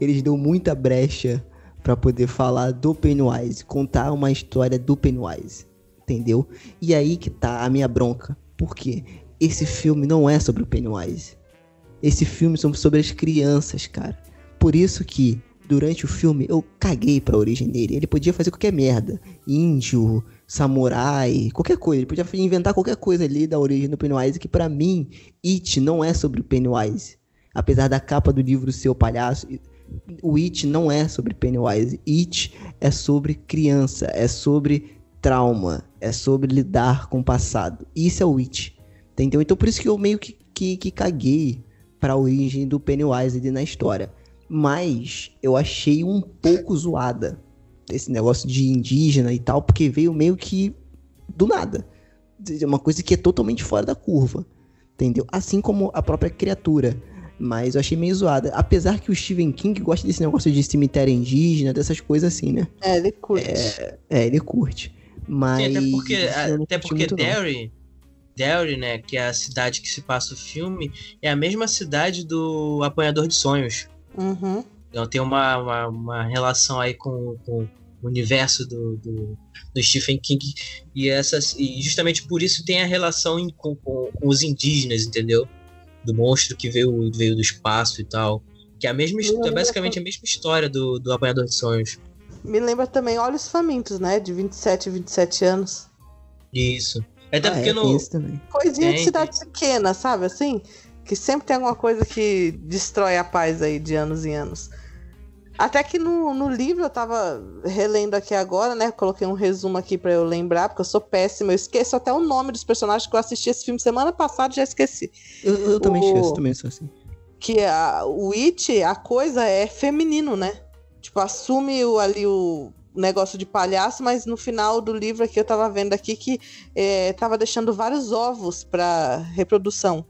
Eles dão muita brecha para poder falar do Pennywise, contar uma história do Pennywise, entendeu? E aí que tá a minha bronca. Por quê? Esse filme não é sobre o Pennywise. Esse filme é sobre as crianças, cara. Por isso que, durante o filme, eu caguei pra origem dele. Ele podia fazer qualquer merda. Índio, samurai, qualquer coisa. Ele podia inventar qualquer coisa ali da origem do Pennywise, que para mim, It não é sobre o Pennywise. Apesar da capa do livro ser o palhaço, o It não é sobre Pennywise. It é sobre criança, é sobre trauma, é sobre lidar com o passado. Isso é o It. Entendeu? Então por isso que eu meio que, que, que caguei pra origem do Pennywise ali na história. Mas eu achei um pouco zoada esse negócio de indígena e tal, porque veio meio que do nada. Uma coisa que é totalmente fora da curva. Entendeu? Assim como a própria criatura. Mas eu achei meio zoada. Apesar que o Stephen King gosta desse negócio de cemitério indígena, dessas coisas assim, né? É, ele curte. É, é ele curte. Mas. Sim, até porque, até porque Derry, Derry, né, que é a cidade que se passa o filme, é a mesma cidade do Apanhador de Sonhos. Uhum. Então tem uma, uma, uma, relação aí com, com o universo do, do, do, Stephen King e essas e justamente por isso tem a relação em, com, com, os indígenas, entendeu? Do monstro que veio, veio do espaço e tal. Que é a mesma, é basicamente a mesma história do, do Apanhador de Sonhos. Me lembra também Olhos Famintos, né? De 27, 27 anos. Isso. Até Ah, porque é, no. tem isso também. Coisinha de Tem, cidade pequena, sabe? Assim, que sempre tem alguma coisa que destrói a paz aí de anos em anos. Até que no, no livro eu tava relendo aqui agora, né? Coloquei um resumo aqui pra eu lembrar, porque eu sou péssima. Eu esqueço até o nome dos personagens que eu assisti esse filme semana passada e já esqueci. Eu, eu também O- esqueço, também sou assim. Que a, o It, a coisa é feminino, né? Tipo, assume o, ali o negócio de palhaço, mas no final do livro aqui eu tava vendo aqui que é, tava deixando vários ovos pra reprodução.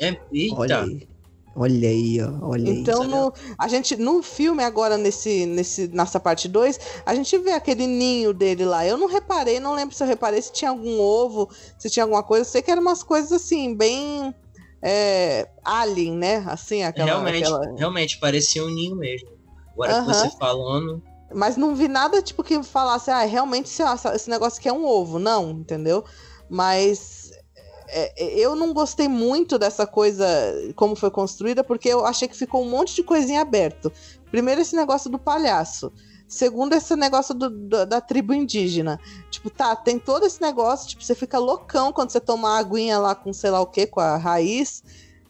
É, eita. Olha aí. Olha aí, ó. Olha aí. Então, sabe? no, a gente, no filme, agora, nesse, nesse, nessa parte 2, a gente vê aquele ninho dele lá. Eu não reparei, não lembro se eu reparei se tinha algum ovo, se tinha alguma coisa. Eu sei que eram umas coisas assim, bem. é, alien, né? Assim, aquela. realmente, aquela- realmente, parecia um ninho mesmo. Agora que Aham. você falando. Mas não vi nada, tipo, que falasse, ah, realmente esse, negócio aqui é um ovo. Não, entendeu? Mas. é, é, eu não gostei muito dessa coisa, como foi construída, porque eu achei que ficou um monte de coisinha aberto. Primeiro, esse negócio do palhaço. Segundo, esse negócio do- do- da tribo indígena. Tipo, tá, tem todo esse negócio, tipo, você fica loucão quando você toma uma aguinha lá com sei lá o que, com a raiz,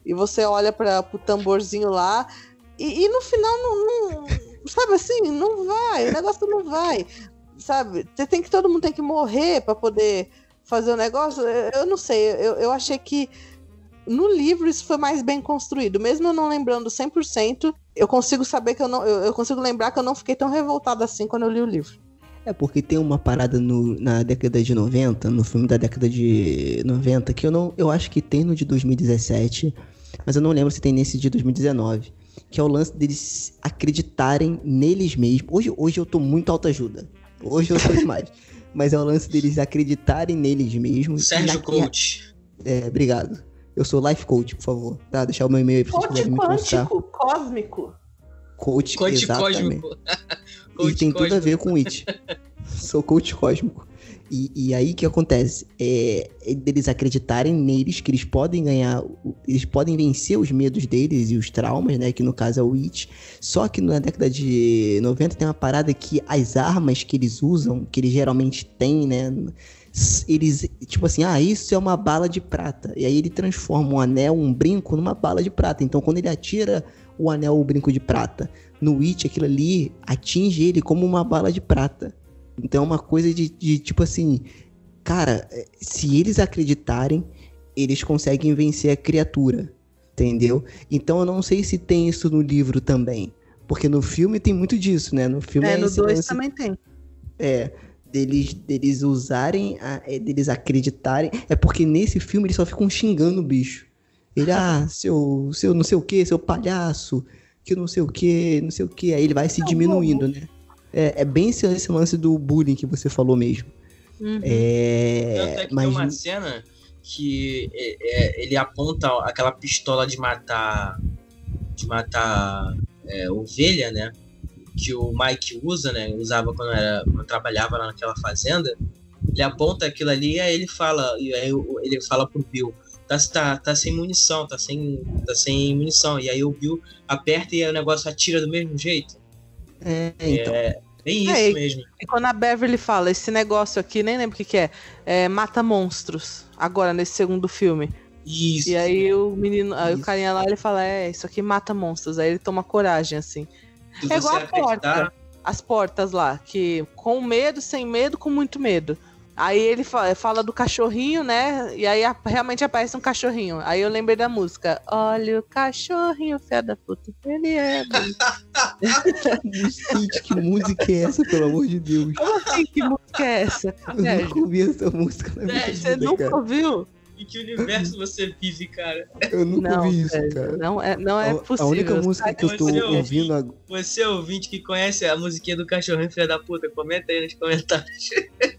e você olha para pro tamborzinho lá, e, e no final não, não- Sabe assim, não vai, o negócio não vai. Sabe? Você tem que. Todo mundo tem que morrer para poder fazer o negócio. Eu, não sei, eu, eu achei que no livro isso foi mais bem construído. Mesmo eu não lembrando 100%, eu consigo saber que eu não. Eu, eu consigo lembrar que eu não fiquei tão revoltada assim quando eu li o livro. É porque tem uma parada no- na década de 90, no filme da década de 90, que eu não. Eu acho que tem no de 2017, mas eu não lembro se tem nesse de 2019. Que é o lance deles acreditarem neles mesmos. Hoje, hoje eu tô muito autoajuda. Hoje eu tô *laughs* demais. mas é o lance deles acreditarem neles mesmos. e Sérgio na Coach. É, obrigado. Eu sou life coach, por favor. Tá, deixar o meu e-mail aí pra vocês Coach postar. quântico, cósmico. Coach, Coach exatamente. Cósmico. *laughs* e Coach tem tudo a Cósmico. ver com It. Sou coach cósmico. E, e aí o que acontece? É, é deles acreditarem neles, que eles podem ganhar, eles podem vencer os medos deles e os traumas, né? Que no caso é o It. Só que na década de 90 tem uma parada que as armas que eles usam, que eles geralmente têm, né? Eles, tipo assim, ah, isso é uma bala de prata. E aí ele transforma um anel, um brinco, numa bala de prata. Então quando ele atira o anel o brinco de prata no It, aquilo ali atinge ele como uma bala de prata. Então é uma coisa de, de, tipo assim, cara, eh, se eles acreditarem, eles conseguem vencer a criatura, entendeu? Então eu não sei se tem isso no livro também, porque no filme tem muito disso, né? No filme É, no esse 2 lance- também tem. é, deles, deles usarem, a- é, deles acreditarem. É porque nesse filme eles só ficam xingando o bicho. Ele, *laughs* ah, seu, seu não sei o que, seu palhaço, que não sei o que, não sei o que. Aí ele vai se diminuindo, né? É, é bem esse, esse lance do bullying que você falou mesmo. Uhum. É, Tanto é que mas tem uma cena que é, é, ele aponta aquela pistola de matar. De matar é, ovelha, né? Que o Mike usa, né? Usava quando, era, quando trabalhava lá naquela fazenda. Ele aponta aquilo ali e aí ele fala. E aí ele fala pro Bill. Tá, tá, tá sem munição, tá sem, tá sem munição. E aí o Bill aperta e aí o negócio atira do mesmo jeito. É, então. É bem isso É, e- mesmo. E quando a Beverly fala, esse negócio aqui, nem lembro o que, que é, é mata monstros, agora nesse segundo filme. Isso. E aí o menino, aí o carinha lá, ele fala, é, isso aqui mata monstros. Aí ele toma coragem, assim. Se é igual a porta. acreditar- As portas lá, que com medo, sem medo, com muito medo. Aí ele fa- fala do cachorrinho, né? E aí a- realmente aparece um cachorrinho. Aí eu lembrei da música. Olha o cachorrinho, fé da puta. Ele é. bonito." *laughs* Gente, que música é essa, pelo amor de Deus? Como assim? Que música é essa? Eu Sérgio, nunca ouvi essa música na minha Você vida, nunca cara. ouviu? Em que universo você vive, cara? Eu nunca Não, ouvi isso, cara. Não é, não é a, possível. a única música que eu tô ouvi. ouvindo agora. Você ouvinte que conhece a musiquinha do cachorrinho filha da puta, comenta aí nos comentários.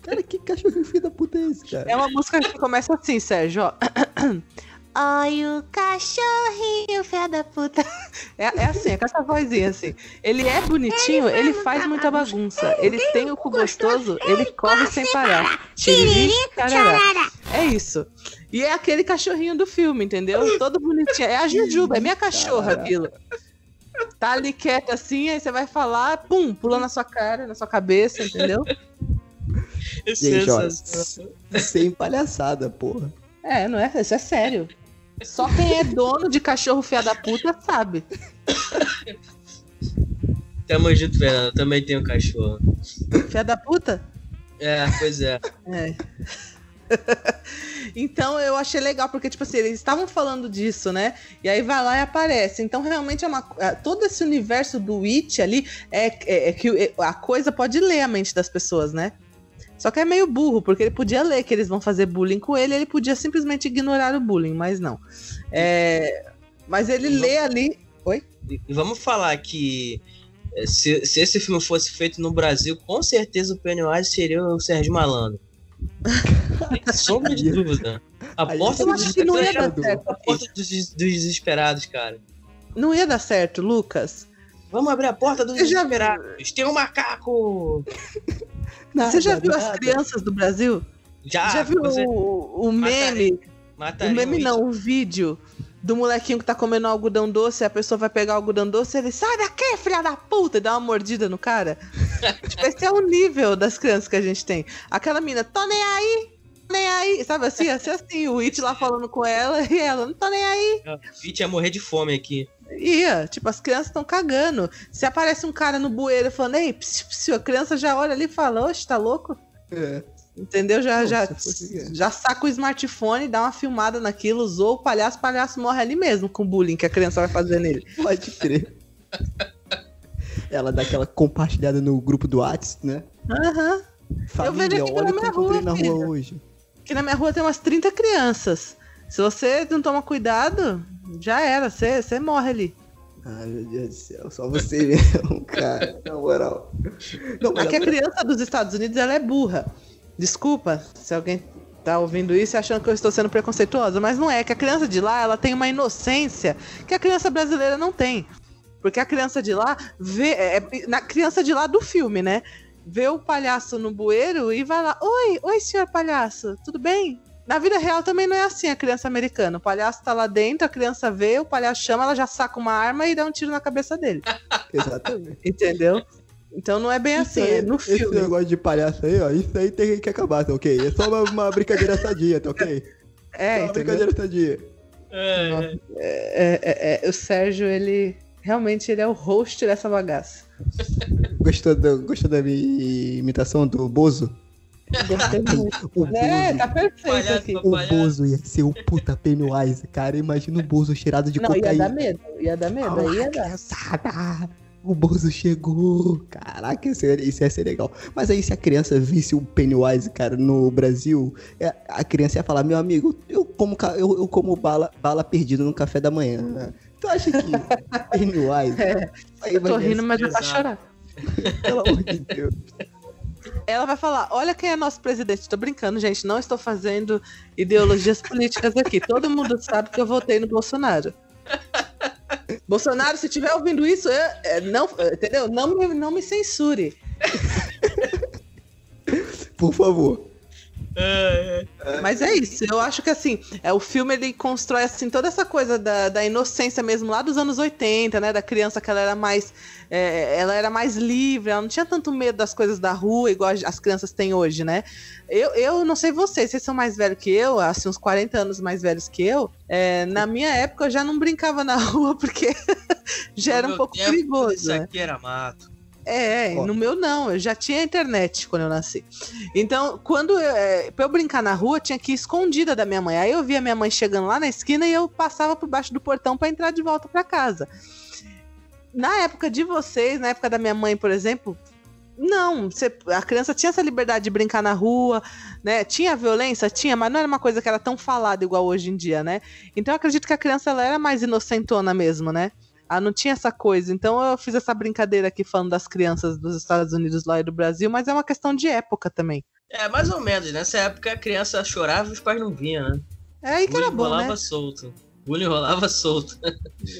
Cara, que cachorro filho da puta é esse, cara? É uma música que começa assim, Sérgio, ó. *coughs* Ai, o cachorrinho, fé da puta. *laughs* É, é assim, é com essa vozinha assim. Ele é bonitinho, ele faz muita bagunça. Ele tem o cu gostoso, ele corre sem parar. Tiriri, tarará. É isso. E é aquele cachorrinho do filme, entendeu? Todo bonitinho. É a Jujuba, é minha cachorra aquilo. tá ali quieto assim, aí você vai falar, pum, pula na sua cara, na sua cabeça, entendeu? *laughs* Gente, ó, sem palhaçada, porra. É, não é? Isso é sério. Só quem é dono de cachorro fia da puta sabe. Tamo junto, Fernando. Também tenho um cachorro. Fia da puta? É, pois é. É. *laughs* então eu achei legal, porque, tipo assim, eles estavam falando disso, né? E aí vai lá e aparece. Então, realmente é uma. é, Todo esse universo do It ali é, é- é que é- a coisa pode ler a mente das pessoas, né? Só que é meio burro, porque ele podia ler que eles vão fazer bullying com ele, ele podia simplesmente ignorar o bullying, mas não. É, Mas ele lê ali. E vamos falar que eh, se, se esse filme fosse feito no Brasil, com certeza o Pennywise seria o Sérgio Malandro. Sombra de dúvida. A porta dos desesperados. certo. A porta dos, des- dos desesperados, cara. Não ia dar certo, Lucas. Vamos abrir a porta dos já- desesperados. Tem um macaco! Nada, Você já viu as nada. crianças do Brasil? Já, já viu você o, o meme? O mataria meme um não, o vídeo do molequinho que tá comendo algodão doce, a pessoa vai pegar o algodão doce e ele sai daqui, filha da puta, e dá uma mordida no cara. *laughs* tipo, esse é o nível das crianças que a gente tem. Aquela mina, tô nem aí, tô nem aí. Sabe assim? Ia ser assim, o It lá falando com ela e ela, não tô nem aí. O Fit ia morrer de fome aqui. Ia, tipo, as crianças estão cagando. Se aparece um cara no bueiro falando, ei, psiu, psiu, a criança já olha ali e fala, oxe, tá louco? É. Entendeu? Já, já, já saca o smartphone, dá uma filmada naquilo, usou o palhaço, o palhaço morre ali mesmo com o bullying que a criança vai fazer nele. *laughs* Pode crer. Ela dá aquela compartilhada no grupo do Whats, né? Aham. Família, vejo aqui olha na eu minha rua, na filha. rua hoje. Aqui na minha rua tem umas 30 crianças. Se você não toma cuidado, já era, você, você morre ali. Ai, meu Deus do céu, só você mesmo, *laughs* cara. Na moral. Não, Aqui a criança dos Estados Unidos ela é burra. Desculpa se alguém tá ouvindo isso e achando que eu estou sendo preconceituosa, mas não é. Que a criança de lá ela tem uma inocência que a criança brasileira não tem. Porque a criança de lá vê. É, é- na criança de lá do filme, né? Vê o palhaço no bueiro e vai lá. Oi, oi, senhor palhaço, tudo bem? Na vida real também não é assim a criança americana. O palhaço tá lá dentro, a criança vê, o palhaço chama, ela já saca uma arma e dá um tiro na cabeça dele. *laughs* Exatamente. Entendeu? Então não é bem Isso assim, aí, é no Esse filme. negócio de palhaço aí, ó, isso aí tem que acabar, tá ok? É só uma, uma brincadeira sadia, tá ok? É, Só uma brincadeira sadia. É, É, é, é, o Sérgio, ele realmente ele é o host dessa bagaça. Gostou, do, gostou da minha imitação do Bozo? Gostei *laughs* muito. O É, Bozo. tá perfeito Palhaço, aqui. O. Bozo ia ser o puta Pennywise, cara. Imagina o Bozo cheirado de Não, ia cocaína. dar medo, ia dar medo, aí ia dar. criançada! O Bozo chegou! Caraca, isso, ia- isso ia ser legal. Mas aí, se a criança visse o Pennywise, cara, no Brasil, é, a criança ia falar: Meu amigo, eu como, eu, eu como bala, bala perdida no café da manhã. né? Tu acha que *laughs* Pennywise. É, Aí eu tô rindo, mas é pra chorar. *laughs* Pelo amor de Deus. Ela vai falar: olha quem é nosso presidente. Tô brincando, gente. Não estou fazendo ideologias políticas aqui. Todo mundo sabe que eu votei no Bolsonaro. *laughs* Bolsonaro, se estiver ouvindo isso, eu- é, não, entendeu? Não não me censure. Por favor. É, é. Mas é isso, eu acho que assim, é, o filme ele constrói assim toda essa coisa da, da inocência mesmo lá dos anos 80, né? Da criança que ela era mais. é, ela era mais livre, ela não tinha tanto medo das coisas da rua, igual as- as crianças têm hoje, né? Eu, eu não sei vocês, vocês são mais velhos que eu, assim, uns 40 anos mais velhos que eu. é, na minha época eu já não brincava na *laughs* rua porque *laughs* já era um pouco tempo, perigoso. Isso né? aqui era mato. É, Ó. no meu não, eu já tinha internet quando eu nasci. Então, quando eu, é, pra eu brincar na rua, tinha que ir escondida da minha mãe. Aí eu via minha mãe chegando lá na esquina e eu passava por baixo do portão pra entrar de volta pra casa. Na época de vocês, na época da minha mãe, por exemplo, não, você- a criança tinha essa liberdade de brincar na rua, né? Tinha violência, tinha, mas não era uma coisa que era tão falada igual hoje em dia, né? Então eu acredito que a criança ela era mais inocentona mesmo, né? Ah, não tinha essa coisa. Então eu fiz essa brincadeira aqui falando das crianças dos Estados Unidos lá e do Brasil, mas é uma questão de época também. É, mais ou menos. Nessa época a criança chorava e os pais não vinham, né? É aí que era Bullying bom, rolava né? solto. Bullying rolava solto.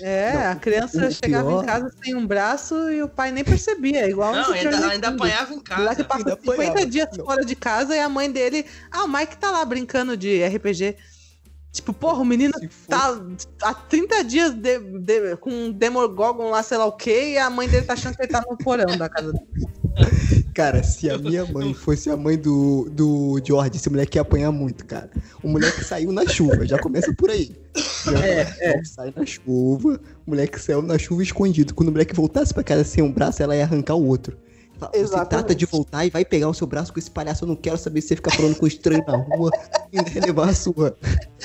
É, Não, a criança o chegava pior- em casa sem um braço e o pai nem percebia, igual Não, ainda, ainda apanhava em Lá que casa. passa Ainda 50 apanhava. dias fora de casa e a mãe dele. Ah, o Mike tá lá brincando de RPG. Tipo, porra, o menino tá há 30 dias de, de- com um Demogorgon lá, sei lá o quê, e a mãe dele tá achando que ele tá no porão da casa dele. Cara, se a minha mãe fosse a mãe do, do George, esse moleque ia apanhar muito, cara. O moleque saiu na chuva, já começa por aí. Já É, Sai na chuva, o moleque saiu na chuva escondido. Quando o moleque voltasse pra casa sem um braço, ela ia arrancar o outro. Fala, Você Exatamente. trata de voltar e vai pegar o seu braço com esse palhaço. Eu não quero saber se você ficar falando com estranho na rua e levar a sua.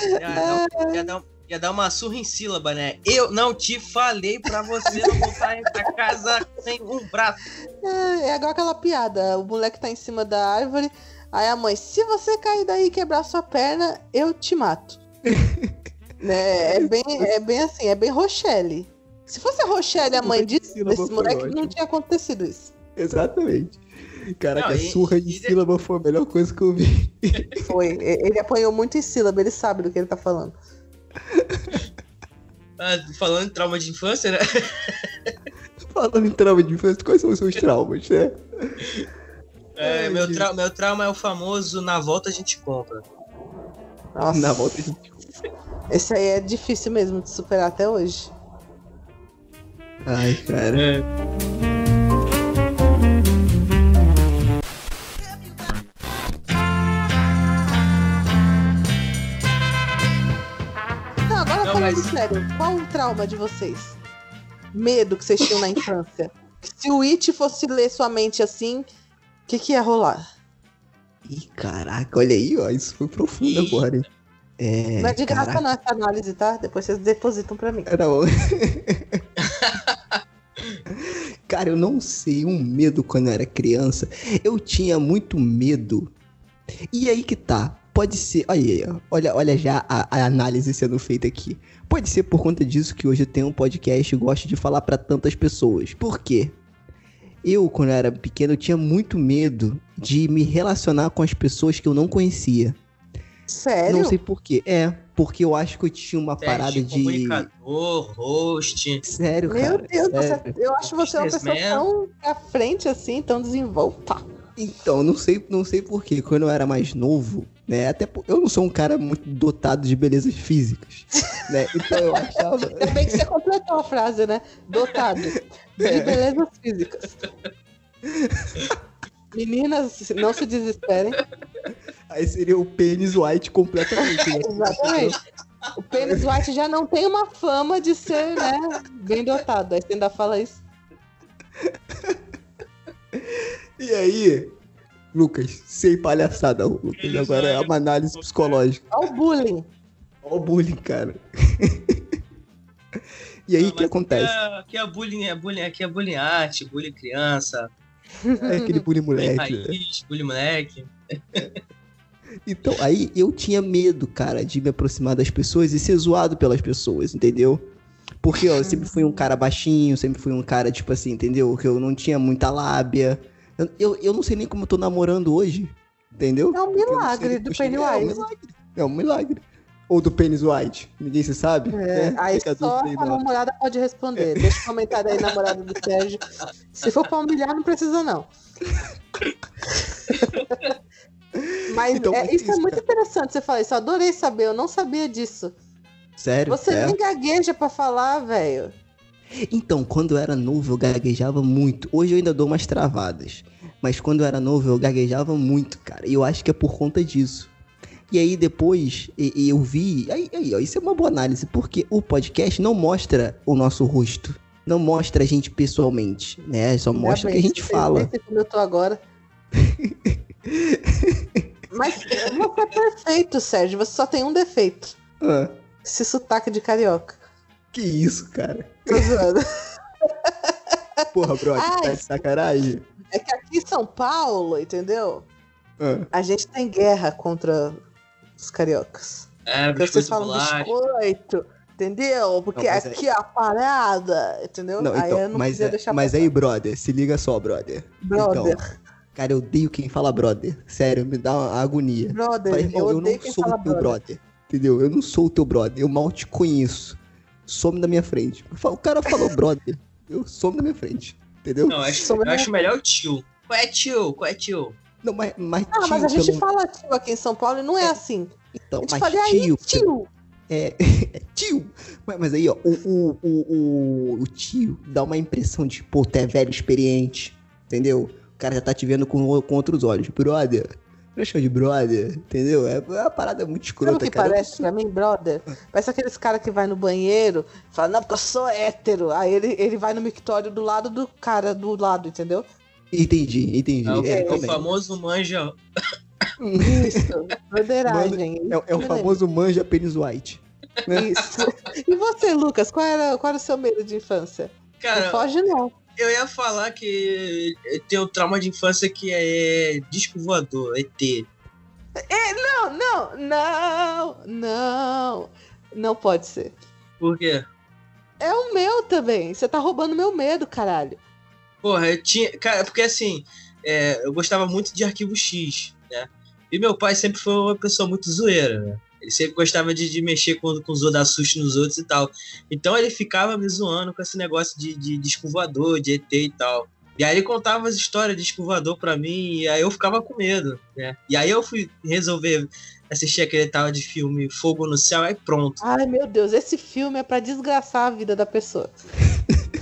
Ia dar, ia dar- ia dar uma surra em sílaba, né? Eu não te falei pra você não voltar pra casa sem um braço. É, é igual aquela piada. O moleque tá em cima da árvore. Aí a mãe, se você cair daí e quebrar sua perna, eu te mato. *laughs* né? É bem, é bem assim, é bem Rochelle. Se fosse a Rochelle, a mãe desse foi moleque, não ótimo. tinha acontecido isso. *laughs* Exatamente. Caraca, Não, e- surra de e de- sílaba foi a melhor coisa que eu vi. *laughs* Foi. E- Ele apanhou muito em sílaba, ele sabe do que ele tá falando. *laughs* Ah, falando em trauma de infância, né? Falando em trauma de infância, quais são os seus traumas, né? É, Ai, meu, meu trauma é o famoso na volta a gente compra. Nossa, Na volta a gente. esse aí é difícil mesmo de superar até hoje. Ai, cara. É. mas- sério, qual o trauma de vocês? Medo que vocês tinham na infância? *laughs* Se o It fosse ler sua mente assim, o que, que ia rolar? Ih, caraca, olha aí, ó. Isso foi profundo agora, hein? É. não é de graça caraca, não essa análise, tá? Depois vocês depositam pra mim. Não. *laughs* Cara, eu não sei, um medo quando eu era criança. Eu tinha muito medo. E aí que tá. Pode ser. Olha aí, olha, olha já a, a análise sendo feita aqui. Pode ser por conta disso que hoje eu tenho um podcast e gosto de falar pra tantas pessoas. Por quê? Eu, quando eu era pequeno, eu tinha muito medo de me relacionar com as pessoas que eu não conhecia. Sério? Não sei por quê. É, porque eu acho que eu tinha uma parada Teste, de. comunicador, host. Sério, Meu cara. Deus, sério. você- eu acho você uma pessoa tão pra frente assim, tão desenvolta. Então, não sei, não sei porquê. Quando eu era mais novo, né? Até eu não sou um cara muito dotado de belezas físicas, né? Então eu achava. *laughs* Ainda bem que você completou a frase, né? Dotado de É. belezas físicas. Meninas, não se desesperem. Aí seria o pênis white completamente. né? Exatamente. O Pênis White já não tem uma fama de ser, né, bem dotado. Aí você ainda fala isso. E aí, Lucas, sem palhaçada, Lucas. Eles Agora é uma análise psicológica. Olha o bullying. Olha o bullying, cara. *laughs* e aí, o que acontece? Aqui é, aqui é bullying, é bullying, aqui é bullying arte, bullying criança, *laughs* É aquele bullying bullying moleque. né? raiz, bullying moleque. Então, aí eu tinha medo, cara, de me aproximar das pessoas e ser zoado pelas pessoas, entendeu? Porque ó, eu sempre fui um cara baixinho, sempre fui um cara, tipo assim, entendeu? Que eu não tinha muita lábia. Eu, eu, eu não sei nem como eu tô namorando hoje, entendeu? É um milagre do eu cheguei- É um milagre. É um milagre. Ou do Penis White. Ninguém se sabe. É, né? aí Fica só a namorada pode responder. Deixa o comentário aí, namorada do Sérgio. Se for pra humilhar, não precisa, não. Mas Então, é, muito isso é muito cara. interessante você falar isso. Eu adorei saber, eu não sabia disso. Sério? Você é. nem gagueja pra falar, velho. Então, quando eu era novo, eu gaguejava muito. Hoje eu ainda dou umas travadas. Mas quando eu era novo, eu gaguejava muito, cara. E eu acho que é por conta disso. E aí depois eu vi. Aí, aí, ó, isso é uma boa análise, porque o podcast não mostra o nosso rosto. Não mostra a gente pessoalmente, né? Só mostra o que a gente fala. pensa como eu tô agora. *laughs* Mas você é perfeito, Sérgio. Você só tem um defeito. Ah, Esse sotaque de carioca. que isso, cara? Tô zoando. *laughs* Porra, brother, Ai. tá de sacanagem? É que aqui em São Paulo, entendeu? Ah, A gente tem guerra contra os cariocas. É, Porque vocês falam biscoito, entendeu? Porque Não, aqui é a parada, entendeu? não, aí então, eu não mas, podia é- deixar mas passar. aí, brother, se liga só, brother. Brother, Então, cara, eu odeio quem fala brother. Sério, me dá uma agonia. brother, Fala, irmão, eu eu, não quem sou o teu brother. brother. Entendeu? Eu não sou o teu brother. Eu mal te conheço. Some da minha frente. O cara falou brother. Eu some da minha frente. Entendeu? Não, eu acho, eu acho melhor o tio. Qual é tio? Qual é tio? Não, mas, mas Ah, mas a tio, gente pelo- fala tio aqui em São Paulo e não é assim. Então, A gente mas fala, e aí, tio, tio? *laughs* É, tio! Mas, mas aí, ó, o, o, o, o, o tio dá uma impressão de, pô, tu é velho, experiente, entendeu? O cara já tá te vendo com, com outros olhos. Brother, chama de brother, entendeu? É, é uma parada muito Sabe escrota, o que cara. parece pra mim, brother? Parece aqueles caras que vai no banheiro, fala, não, porque eu sou hétero. Aí ele, ele vai no mictório do lado do cara do lado, entendeu? Entendi, entendi. É o, É, é o também. famoso manja. Isso, broderagem. É, é o famoso manja pênis white. mesmo. Isso. E você, Lucas, qual era, qual era o seu medo de infância? não Cara, foge, não. Eu ia falar que eu tenho trauma de infância que é disco voador, ET. Não, não, não, não. Não pode ser. Por quê? É o meu também. Você tá roubando meu medo, caralho. Porra, eu tinha. Cara, porque assim, é, eu gostava muito de arquivo X, né? E meu pai sempre foi uma pessoa muito zoeira, né? Ele sempre gostava de, de mexer com, com os outros, dar susto nos outros e tal. Então ele ficava me zoando com esse negócio de, de disco voador, de ET e tal. E aí ele contava as histórias de disco voador pra mim, e aí eu ficava com medo, né? E aí eu fui resolver assistir aquele tal de filme Fogo no Céu, aí pronto. Ai, meu Deus, esse filme é pra desgraçar a vida da pessoa. *laughs*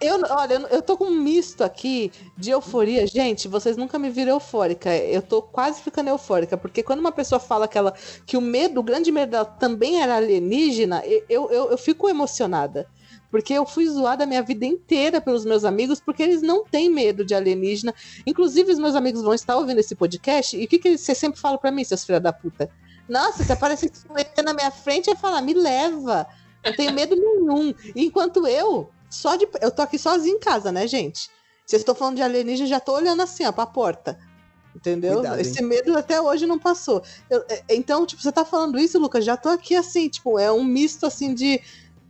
Eu, olha, eu- tô com um misto aqui de euforia. Gente, vocês nunca me viram eufórica. Eu tô quase ficando eufórica, porque quando uma pessoa fala que, ela, que o medo, o grande medo dela também era alienígena, eu, eu, eu fico emocionada. Porque eu fui zoada a minha vida inteira pelos meus amigos, porque eles não têm medo de alienígena. Inclusive, os meus amigos vão estar ouvindo esse podcast, e o que, que você sempre fala pra mim, seus filhos da puta? Nossa, se aparecer um ET na minha frente, eu ia falar, me leva. Não tenho medo nenhum. Enquanto eu, só de. Eu tô aqui sozinho em casa, né, gente? Vocês estão falando de alienígena, já tô olhando assim, ó, pra porta. Entendeu? Cuidado, Esse medo até hoje não passou. Eu- é, então, tipo, você tá falando isso, Lucas, já tô aqui assim, tipo, é um misto assim de.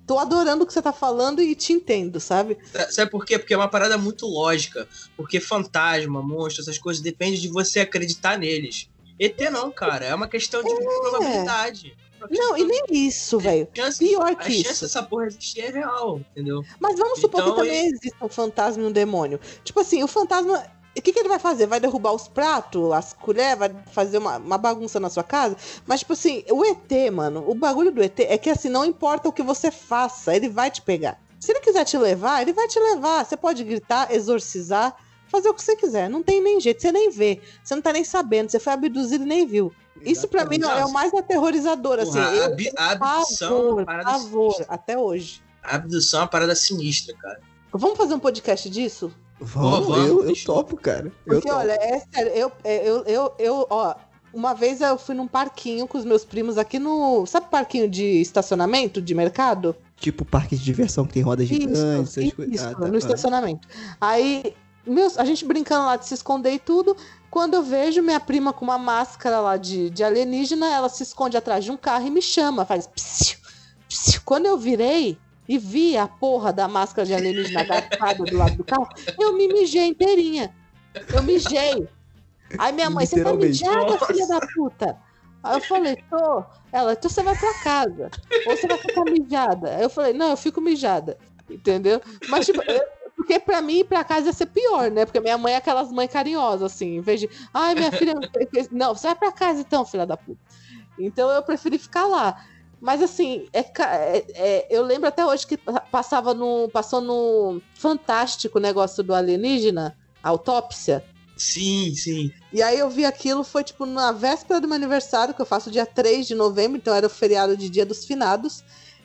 Tô adorando o que você tá falando e te entendo, sabe? Sabe por quê? Porque é uma parada muito lógica. Porque fantasma, monstro, essas coisas, depende de você acreditar neles. ET não, cara. É uma questão de probabilidade. Não, e nem isso, velho. de chance- Pior A que chance isso. dessa porra existir é real, entendeu? Mas vamos supor Então, que também exista um fantasma e um demônio. Tipo assim, o fantasma. O que, que ele vai fazer? Vai derrubar os pratos, as colheres, vai fazer uma, uma bagunça na sua casa? Mas, tipo assim, o ET, mano, o bagulho do ET é que assim, não importa o que você faça, ele vai te pegar. Se ele quiser te levar, ele vai te levar. Você pode gritar, exorcizar, fazer o que você quiser. Não tem nem jeito, você nem vê. Você não tá nem sabendo, você foi abduzido e nem viu. Isso pra mim é o mais aterrorizador, assim. Porra, a Eu abi- a abdução é uma pavor, parada pavor, sinistra. até hoje. A abdução é uma parada sinistra, cara. Vamos fazer um podcast disso? Vamos, Vamos, eu, eu topo, cara. Eu Porque, topo. olha, é sério, eu, é, eu, eu, eu, ó, uma vez eu fui num parquinho com os meus primos aqui no. Sabe parquinho de estacionamento de mercado? Tipo parque de diversão que tem rodas gigantes, essas isso, coisas. isso, Ah, tá. no estacionamento. Aí, meus, a gente brincando lá de se esconder e tudo. Quando eu vejo minha prima com uma máscara lá de, de alienígena, ela se esconde atrás de um carro e me chama, faz psiu, psiu. Quando eu virei e vi a porra da máscara de alienígena agatada do lado do carro, eu me mijei inteirinha. Eu mijei. Aí minha mãe, você tá mijada, filha da puta? Aí eu falei, tô. Ela, então você vai pra casa. Ou você vai ficar mijada. Aí eu falei, não, eu fico mijada. Entendeu? Mas, tipo, eu- porque pra mim ir pra casa ia ser pior, né? Porque minha mãe é aquelas mães carinhosas, assim. Em vez de, ai, minha filha. não vai pra casa então, filha da puta. Então eu preferi ficar lá. Mas assim, é, é- é- eu lembro até hoje que pa- passava no. Passou no Fantástico negócio do alienígena, a autópsia. Sim, sim. E aí eu vi aquilo, foi tipo na véspera do meu aniversário, que eu faço dia 3 de novembro, então era o feriado de dia dos finados.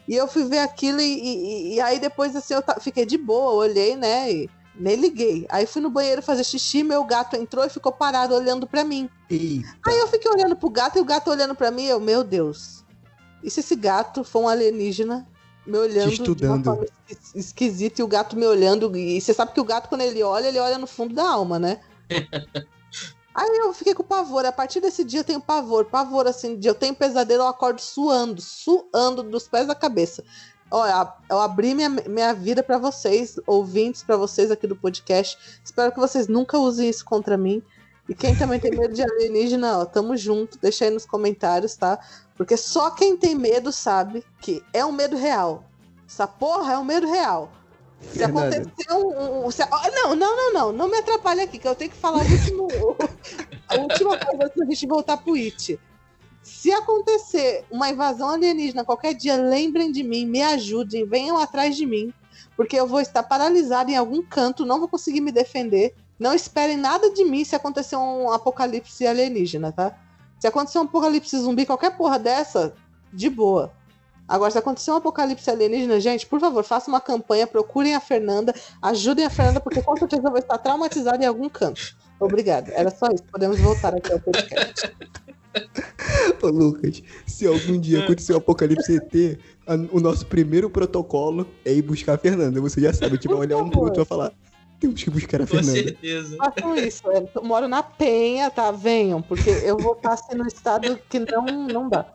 E eu fui ver aquilo e, e- e aí depois assim eu fiquei de boa, olhei, né? E nem liguei. Aí fui no banheiro fazer xixi, meu gato entrou e ficou parado olhando pra mim. Eita. Aí eu fiquei olhando pro gato e o gato olhando pra mim, eu, meu Deus. E se esse gato for um alienígena me olhando de uma estudando. esquisita e o gato me olhando? E você sabe que o gato, quando ele olha, ele olha no fundo da alma, né? *laughs* Aí eu fiquei com pavor. A partir desse dia eu tenho pavor. Pavor, assim, de eu tenho pesadelo, eu acordo suando, suando dos pés à cabeça. Olha, eu abri minha, minha vida pra vocês, ouvintes, pra vocês aqui do podcast. Espero que vocês nunca usem isso contra mim. E quem também tem medo de alienígena, ó, tamo junto. Deixa aí nos comentários, tá? Porque só quem tem medo sabe que é um medo real. Essa porra é um medo real. Se Verdade. acontecer um. se- não, não, não, não. Não me atrapalhe aqui, que eu tenho que falar o último, *laughs* a última coisa antes da gente voltar pro It. Se acontecer uma invasão alienígena qualquer dia, lembrem de mim, me ajudem, venham atrás de mim, porque eu vou estar paralisada em algum canto, não vou conseguir me defender. Não esperem nada de mim se acontecer um apocalipse alienígena, tá? Se acontecer um apocalipse zumbi, qualquer porra dessa, de boa. Agora, se acontecer um apocalipse alienígena, gente, por favor, façam uma campanha, procurem a Fernanda, ajudem a Fernanda, porque com certeza eu vou estar traumatizada em algum canto. Obrigada. Era só isso. Podemos voltar aqui ao podcast. *laughs* Ô, Lucas, se algum dia acontecer um apocalipse ET, a- o nosso primeiro protocolo é ir buscar a Fernanda. Você já sabe, vai olhar um pro outro e vai falar: temos que buscar a Com Fernanda. certeza. Façam isso. é, Eu moro na Penha, tá? Venham, porque eu vou estar assim no estado que não, não dá.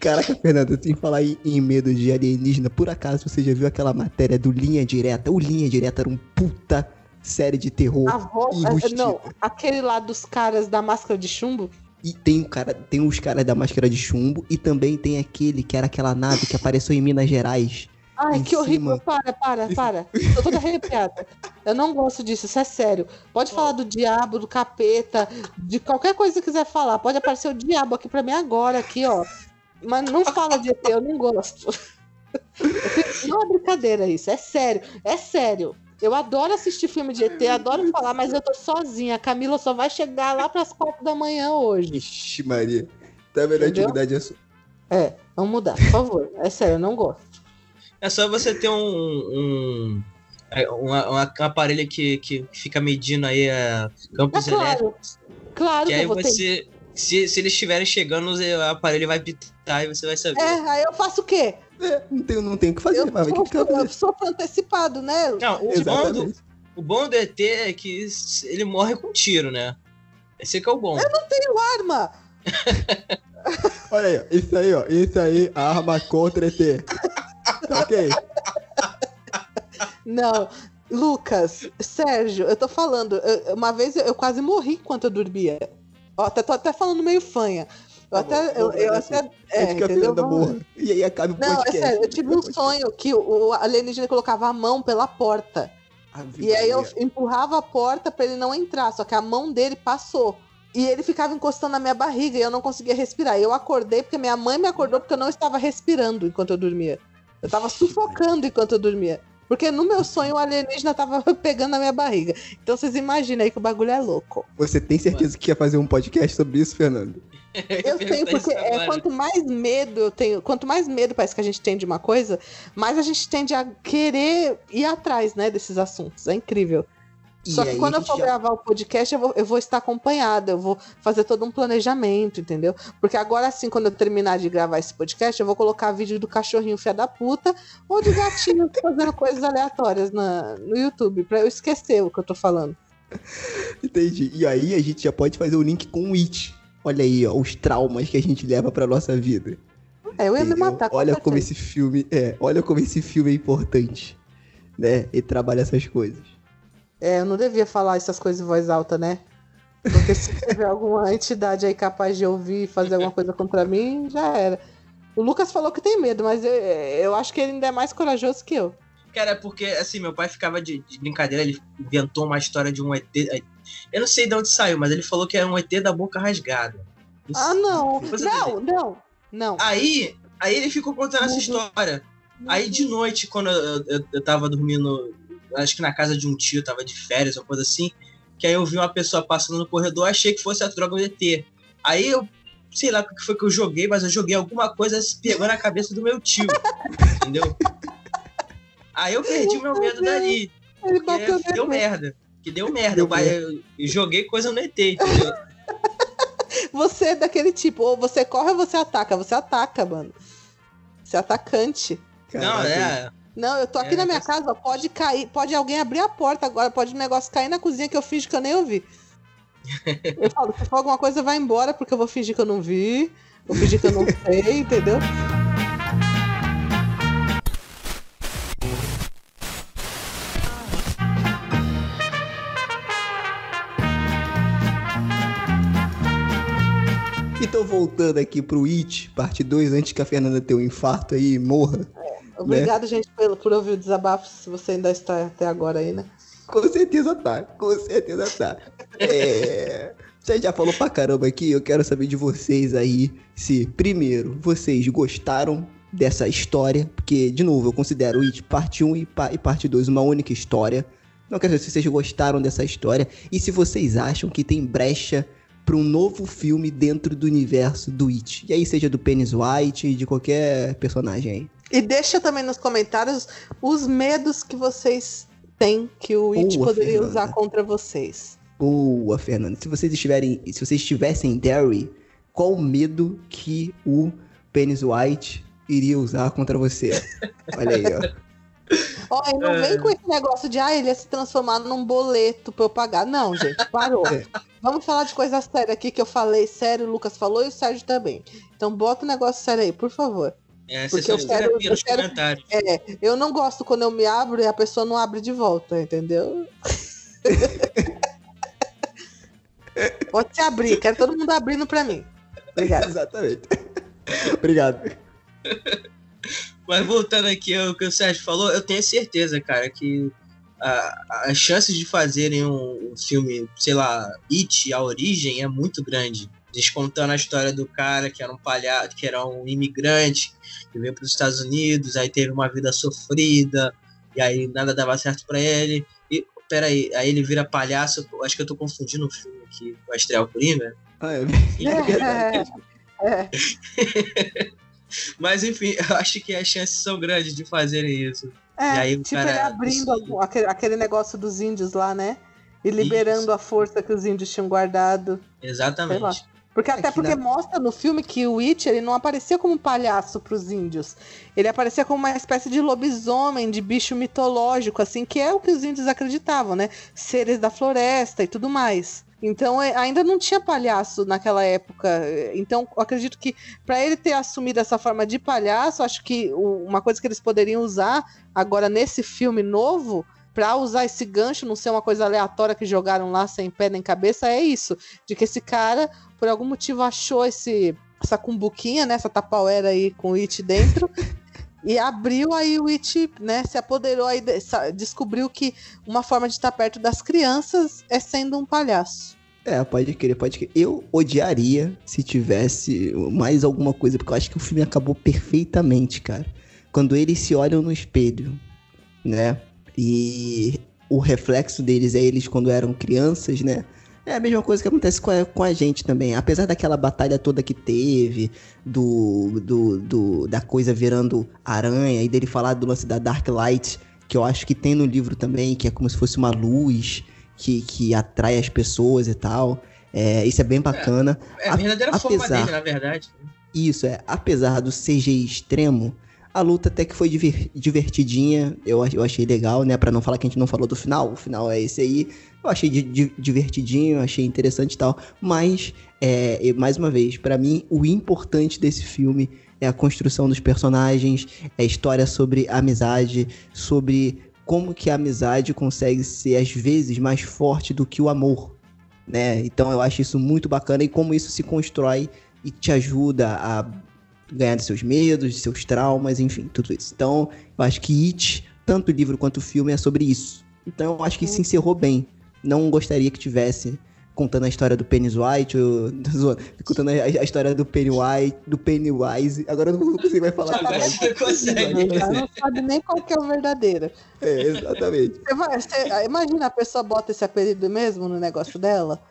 Caraca, Fernanda, sem falar em, em medo de alienígena, por acaso você já viu aquela matéria do Linha Direta? O Linha Direta era um puta série de terror. A voz, enrustida. não, aquele lá dos caras da máscara de chumbo. E tem, o cara, tem os caras da máscara de chumbo e também tem aquele que era aquela nave que apareceu em Minas Gerais. Ai, que horrível. cima. Para, para, para. Tô toda arrepiada. Eu não gosto disso, isso é sério. Pode falar do diabo, do capeta, de qualquer coisa que quiser falar. Pode aparecer o diabo aqui pra mim agora, aqui, ó. Mas não *laughs* fala de ET, eu não gosto. *laughs* Não é brincadeira isso, é sério. É sério. Eu adoro assistir filme de ET, adoro falar, mas eu tô sozinha. A Camila só vai chegar lá pras quatro da manhã hoje. Ixi, Maria. Tá vendo a Entendeu? atividade é sua. É, vamos mudar, por favor. É sério, eu não gosto. É só você ter um. um é, uma- uma- um aparelho que, que fica medindo aí a É campos claro. elétricos. Claro Que que aí eu vou ter você. Se, se eles estiverem chegando, o aparelho vai pitar e você vai saber. É, aí eu faço o quê? É, não tem, não tem o que fazer, Eu mas o que que eu sou, eu sou antecipado, né? Não, o bom, do, o bom do ET é que ele morre com tiro, né? Esse que é o bom. Tenho arma! *laughs* Olha aí, ó. Isso aí, ó. Isso aí, arma contra ET. Tá ok? Não. Lucas, Sérgio, eu tô falando, eu- uma vez eu, eu quase morri enquanto eu dormia. Ó, até, tô até falando meio fanha. Eu Tá até. Eu, eu até é, entendeu? Vamos-. E aí acaba o Não, é podcast. sério, eu tive um sonho que o, alienígena colocava a mão pela porta. E aí eu empurrava a porta pra ele não entrar, só que a mão dele passou. E ele ficava encostando na minha barriga e eu não conseguia respirar. E eu acordei porque minha mãe me acordou porque eu não estava respirando enquanto eu dormia. Eu tava sufocando enquanto eu dormia. Porque no meu sonho o alienígena tava *laughs* pegando na minha barriga. Então vocês imaginam aí que o bagulho é louco. Você tem certeza que quer fazer um podcast sobre isso, Fernando? *laughs* Eu tenho, porque é, quanto mais medo eu tenho, quanto mais medo parece que a gente tem de uma coisa, mais a gente tende a querer ir atrás, né, desses assuntos. É incrível. E Só que quando eu for já- gravar o podcast, eu vou, eu vou estar acompanhada, eu vou fazer todo um planejamento, entendeu? Porque agora sim, quando eu terminar de gravar esse podcast, eu vou colocar vídeo do cachorrinho fia da puta ou de gatinho *laughs* fazendo coisas aleatórias na, no YouTube, pra eu esquecer o que eu tô falando. *laughs* Entendi. E aí a gente já pode fazer o link com o It. Olha aí, ó, os traumas que a gente leva pra nossa vida. É, eu ia me entendeu? matar. com Olha certeza. como esse filme é, olha como esse filme é importante, né? E trabalha essas coisas. É, eu não devia falar essas coisas em voz alta, né? Porque se tiver *laughs* alguma entidade aí capaz de ouvir e fazer alguma coisa contra mim, já era. O Lucas falou que tem medo, mas eu, eu acho que ele ainda é mais corajoso que eu. Cara, é porque assim, meu pai ficava de, de brincadeira, ele inventou uma história de um ET. Eu não sei de onde saiu, mas ele falou que era um ET da boca rasgada. Ah, não! Não, não, não. Aí, aí ele ficou contando essa história. Aí de noite, quando eu, eu, eu tava dormindo, acho que na casa de um tio, tava de férias, ou coisa assim, que aí eu vi uma pessoa passando no corredor, achei que fosse a droga do ET. Aí eu, sei lá o que foi que eu joguei, mas eu joguei alguma coisa pegou na cabeça do meu tio, *laughs* entendeu? Aí eu perdi o meu medo dali, porque deu merda. Que deu merda, eu, eu- eu joguei coisa no ET, entendeu? *laughs* Você é daquele tipo, ou você corre ou você ataca. Você ataca, mano. Você é atacante. Não, Caraca, é. Não, eu tô aqui É, na minha mas- casa, pode cair, pode alguém abrir a porta agora, pode um negócio cair na cozinha que eu finge que eu nem ouvi. *laughs* Eu falo, se for alguma coisa, vai embora, porque eu vou fingir que eu não vi, vou fingir que eu não *laughs* sei, entendeu? Então voltando aqui pro It, parte 2, antes que a Fernanda tenha um infarto aí e morra. Obrigado, gente, por, por ouvir o desabafo, se você ainda está até agora aí, né? Com certeza tá, com certeza tá. É... Você já falou pra caramba aqui, eu quero saber de vocês aí se, primeiro, vocês gostaram dessa história, porque, de novo, eu considero It parte 1 e, pa- e parte 2 uma única história. Não quero saber se vocês gostaram dessa história e se vocês acham que tem brecha pra um novo filme dentro do universo do It. E aí, seja do Penis White, de qualquer personagem aí. E deixa também nos comentários os medos que vocês têm que o It Boa, poderia Fernanda. usar contra vocês. Boa, Fernanda. Se vocês estiverem, se vocês estivessem em Derry, qual o medo que o Penis White iria usar contra você? *laughs* Olha aí, ó. Ó, e não vem com esse negócio de, ah, ele ia se transformar num boleto pra eu pagar. Não, gente, parou. *laughs* É. Vamos falar de coisa séria aqui que eu falei sério, o Lucas falou e o Sérgio também. Então bota o negócio sério aí, por favor. É, Porque eu quero- eu quero- comentários. É, eu não gosto quando eu me abro e a pessoa não abre de volta, entendeu? *laughs* Pode se abrir, quero todo mundo abrindo pra mim. Obrigado. *laughs* Exatamente. Obrigado. Mas voltando aqui ao que o Sérgio falou, eu tenho certeza, cara, que a- as chances de fazerem um, um filme, sei lá, It, a origem, é muito grande. Descontando a história do cara que era um palhaço, que era um imigrante, que veio para os Estados Unidos, aí teve uma vida sofrida, e aí nada dava certo para ele. E, peraí, aí ele vira palhaço, acho que eu tô confundindo o filme aqui com a estreia Coringa. Ah, *laughs* é verdade. É, *laughs* Mas enfim, eu acho que as chances são grandes de fazerem isso. é, E aí o tipo cara- ele abrindo aquele, aquele negócio dos índios lá, né? E liberando Isso. a força que os índios tinham guardado. Exatamente. Porque até que porque na- mostra no filme que o It ele não aparecia como um palhaço pros índios. Ele aparecia como uma espécie de lobisomem, de bicho mitológico, assim, que é o que os índios acreditavam, né? Seres da floresta e tudo mais. Então é, ainda não tinha palhaço naquela época. Então eu acredito que para ele ter assumido essa forma de palhaço, acho que uma coisa que eles poderiam usar agora nesse filme novo Pra usar esse gancho, não ser uma coisa aleatória que jogaram lá sem pé nem cabeça, é isso. De que esse cara, por algum motivo, achou esse, essa cumbuquinha, né? Essa tapauera aí com o It dentro. *laughs* e abriu aí o It, né? Se apoderou aí, descobriu que uma forma de estar perto das crianças é sendo um palhaço. É, pode querer, pode querer. Eu odiaria se tivesse mais alguma coisa, porque eu acho que o filme acabou perfeitamente, cara. Quando eles se olham no espelho, né? E o reflexo deles é eles quando eram crianças, né? É a mesma coisa que acontece com a, com a gente também. Apesar daquela batalha toda que teve, do, do, do- da coisa virando aranha, e dele falar do lance da Dark Light, que eu acho que tem no livro também, que é como se fosse uma luz que, que atrai as pessoas e tal. É, isso é bem bacana. É a A- verdadeira forma apesar- dele, na verdade. Isso, é. Apesar do CGI extremo, a luta até que foi diver- divertidinha. Eu, eu achei legal, né? Pra não falar que a gente não falou do final. O final é esse aí. Eu achei di- di- divertidinho, achei interessante e tal. Mas, é, mais uma vez, pra mim, o importante desse filme é a construção dos personagens, é a história sobre amizade, sobre como que a amizade consegue ser, às vezes, mais forte do que o amor. Né? Então eu acho isso muito bacana e como isso se constrói e te ajuda a ganhar dos seus medos, dos seus traumas, enfim, tudo isso. Então, eu acho que It, tanto o livro quanto o filme, é sobre isso. Então, eu acho que se encerrou bem. Não gostaria que tivesse contando a história do Pennywise, ou, *laughs* contando a, a história do Pennywise, do Pennywise. Agora eu não consigo mais falar. Agora mais. você consegue. Ela não sabe nem qual que é o verdadeiro. É, exatamente. Você vai- você- imagina a pessoa bota esse apelido mesmo no negócio dela.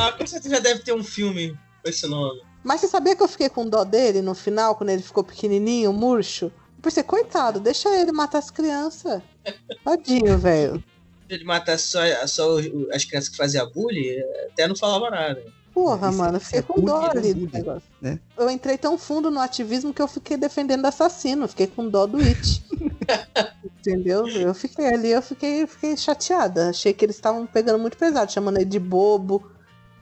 Ah, com certeza já deve ter um filme com esse nome. Mas você sabia que eu fiquei com dó dele no final, quando ele ficou pequenininho, murcho? Eu pensei, coitado, deixa ele matar as crianças. Tadinho, *laughs* velho. Se ele matasse só, só as crianças que faziam bullying, até não falava nada. Porra, Isso mano, eu é fiquei com dó bullying, é ali do negócio. né? Eu entrei tão fundo no ativismo que eu fiquei defendendo assassino. Fiquei com dó do It. *laughs* Entendeu? Eu fiquei ali, eu fiquei, fiquei chateada. Achei que eles estavam pegando muito pesado, chamando ele de bobo,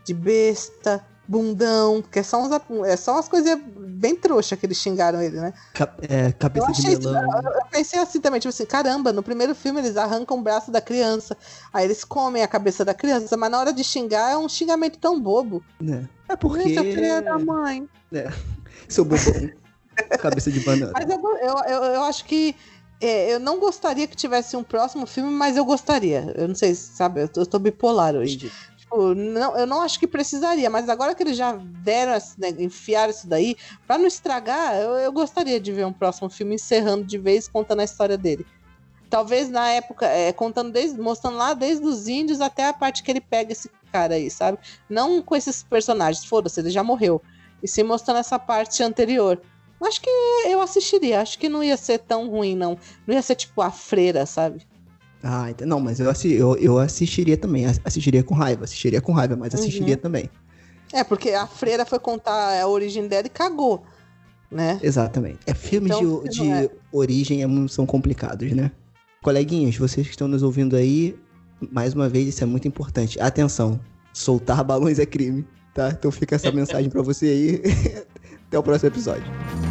de besta, bundão, porque são, uns, é só umas coisas bem trouxas que eles xingaram ele, né? Cap- é, Eu cabeça de achei isso, melão. eu eu pensei assim também, tipo assim, caramba, no primeiro filme eles arrancam o braço da criança, aí eles comem a cabeça da criança, mas na hora de xingar é um xingamento tão bobo. né? É porque. Eita, filha da mãe. *laughs* Seu bobão. Cabeça de banana. Mas eu, eu, eu, eu acho que é, eu não gostaria que tivesse um próximo filme, mas eu gostaria. Eu não sei, sabe, eu tô, eu tô bipolar hoje. Tipo, não, eu não acho que precisaria, mas agora que eles já deram, né, enfiaram isso daí, pra não estragar, eu, eu gostaria de ver um próximo filme encerrando de vez, contando a história dele. Talvez na época, é, contando desde, mostrando lá desde os índios até a parte que ele pega esse cara aí, sabe? Não com esses personagens, foda-se, ele já morreu. E sim mostrando essa parte anterior. Acho que eu assistiria, acho que não ia ser tão ruim, não. Não ia ser tipo a freira, sabe? Ah, então, não, mas eu, assi- eu, eu assistiria também. ass- Assistiria com raiva, assistiria com raiva, mas assistiria também. É, porque a freira foi contar a origem dela e cagou, né? Exatamente. É filmes Então, de, de é- origem é são complicados, né? Coleguinhas, vocês que estão nos ouvindo aí, mais uma vez, isso é muito importante. Atenção, soltar *laughs* balões é crime, tá? Então fica essa mensagem pra você aí. *laughs* Até o próximo episódio.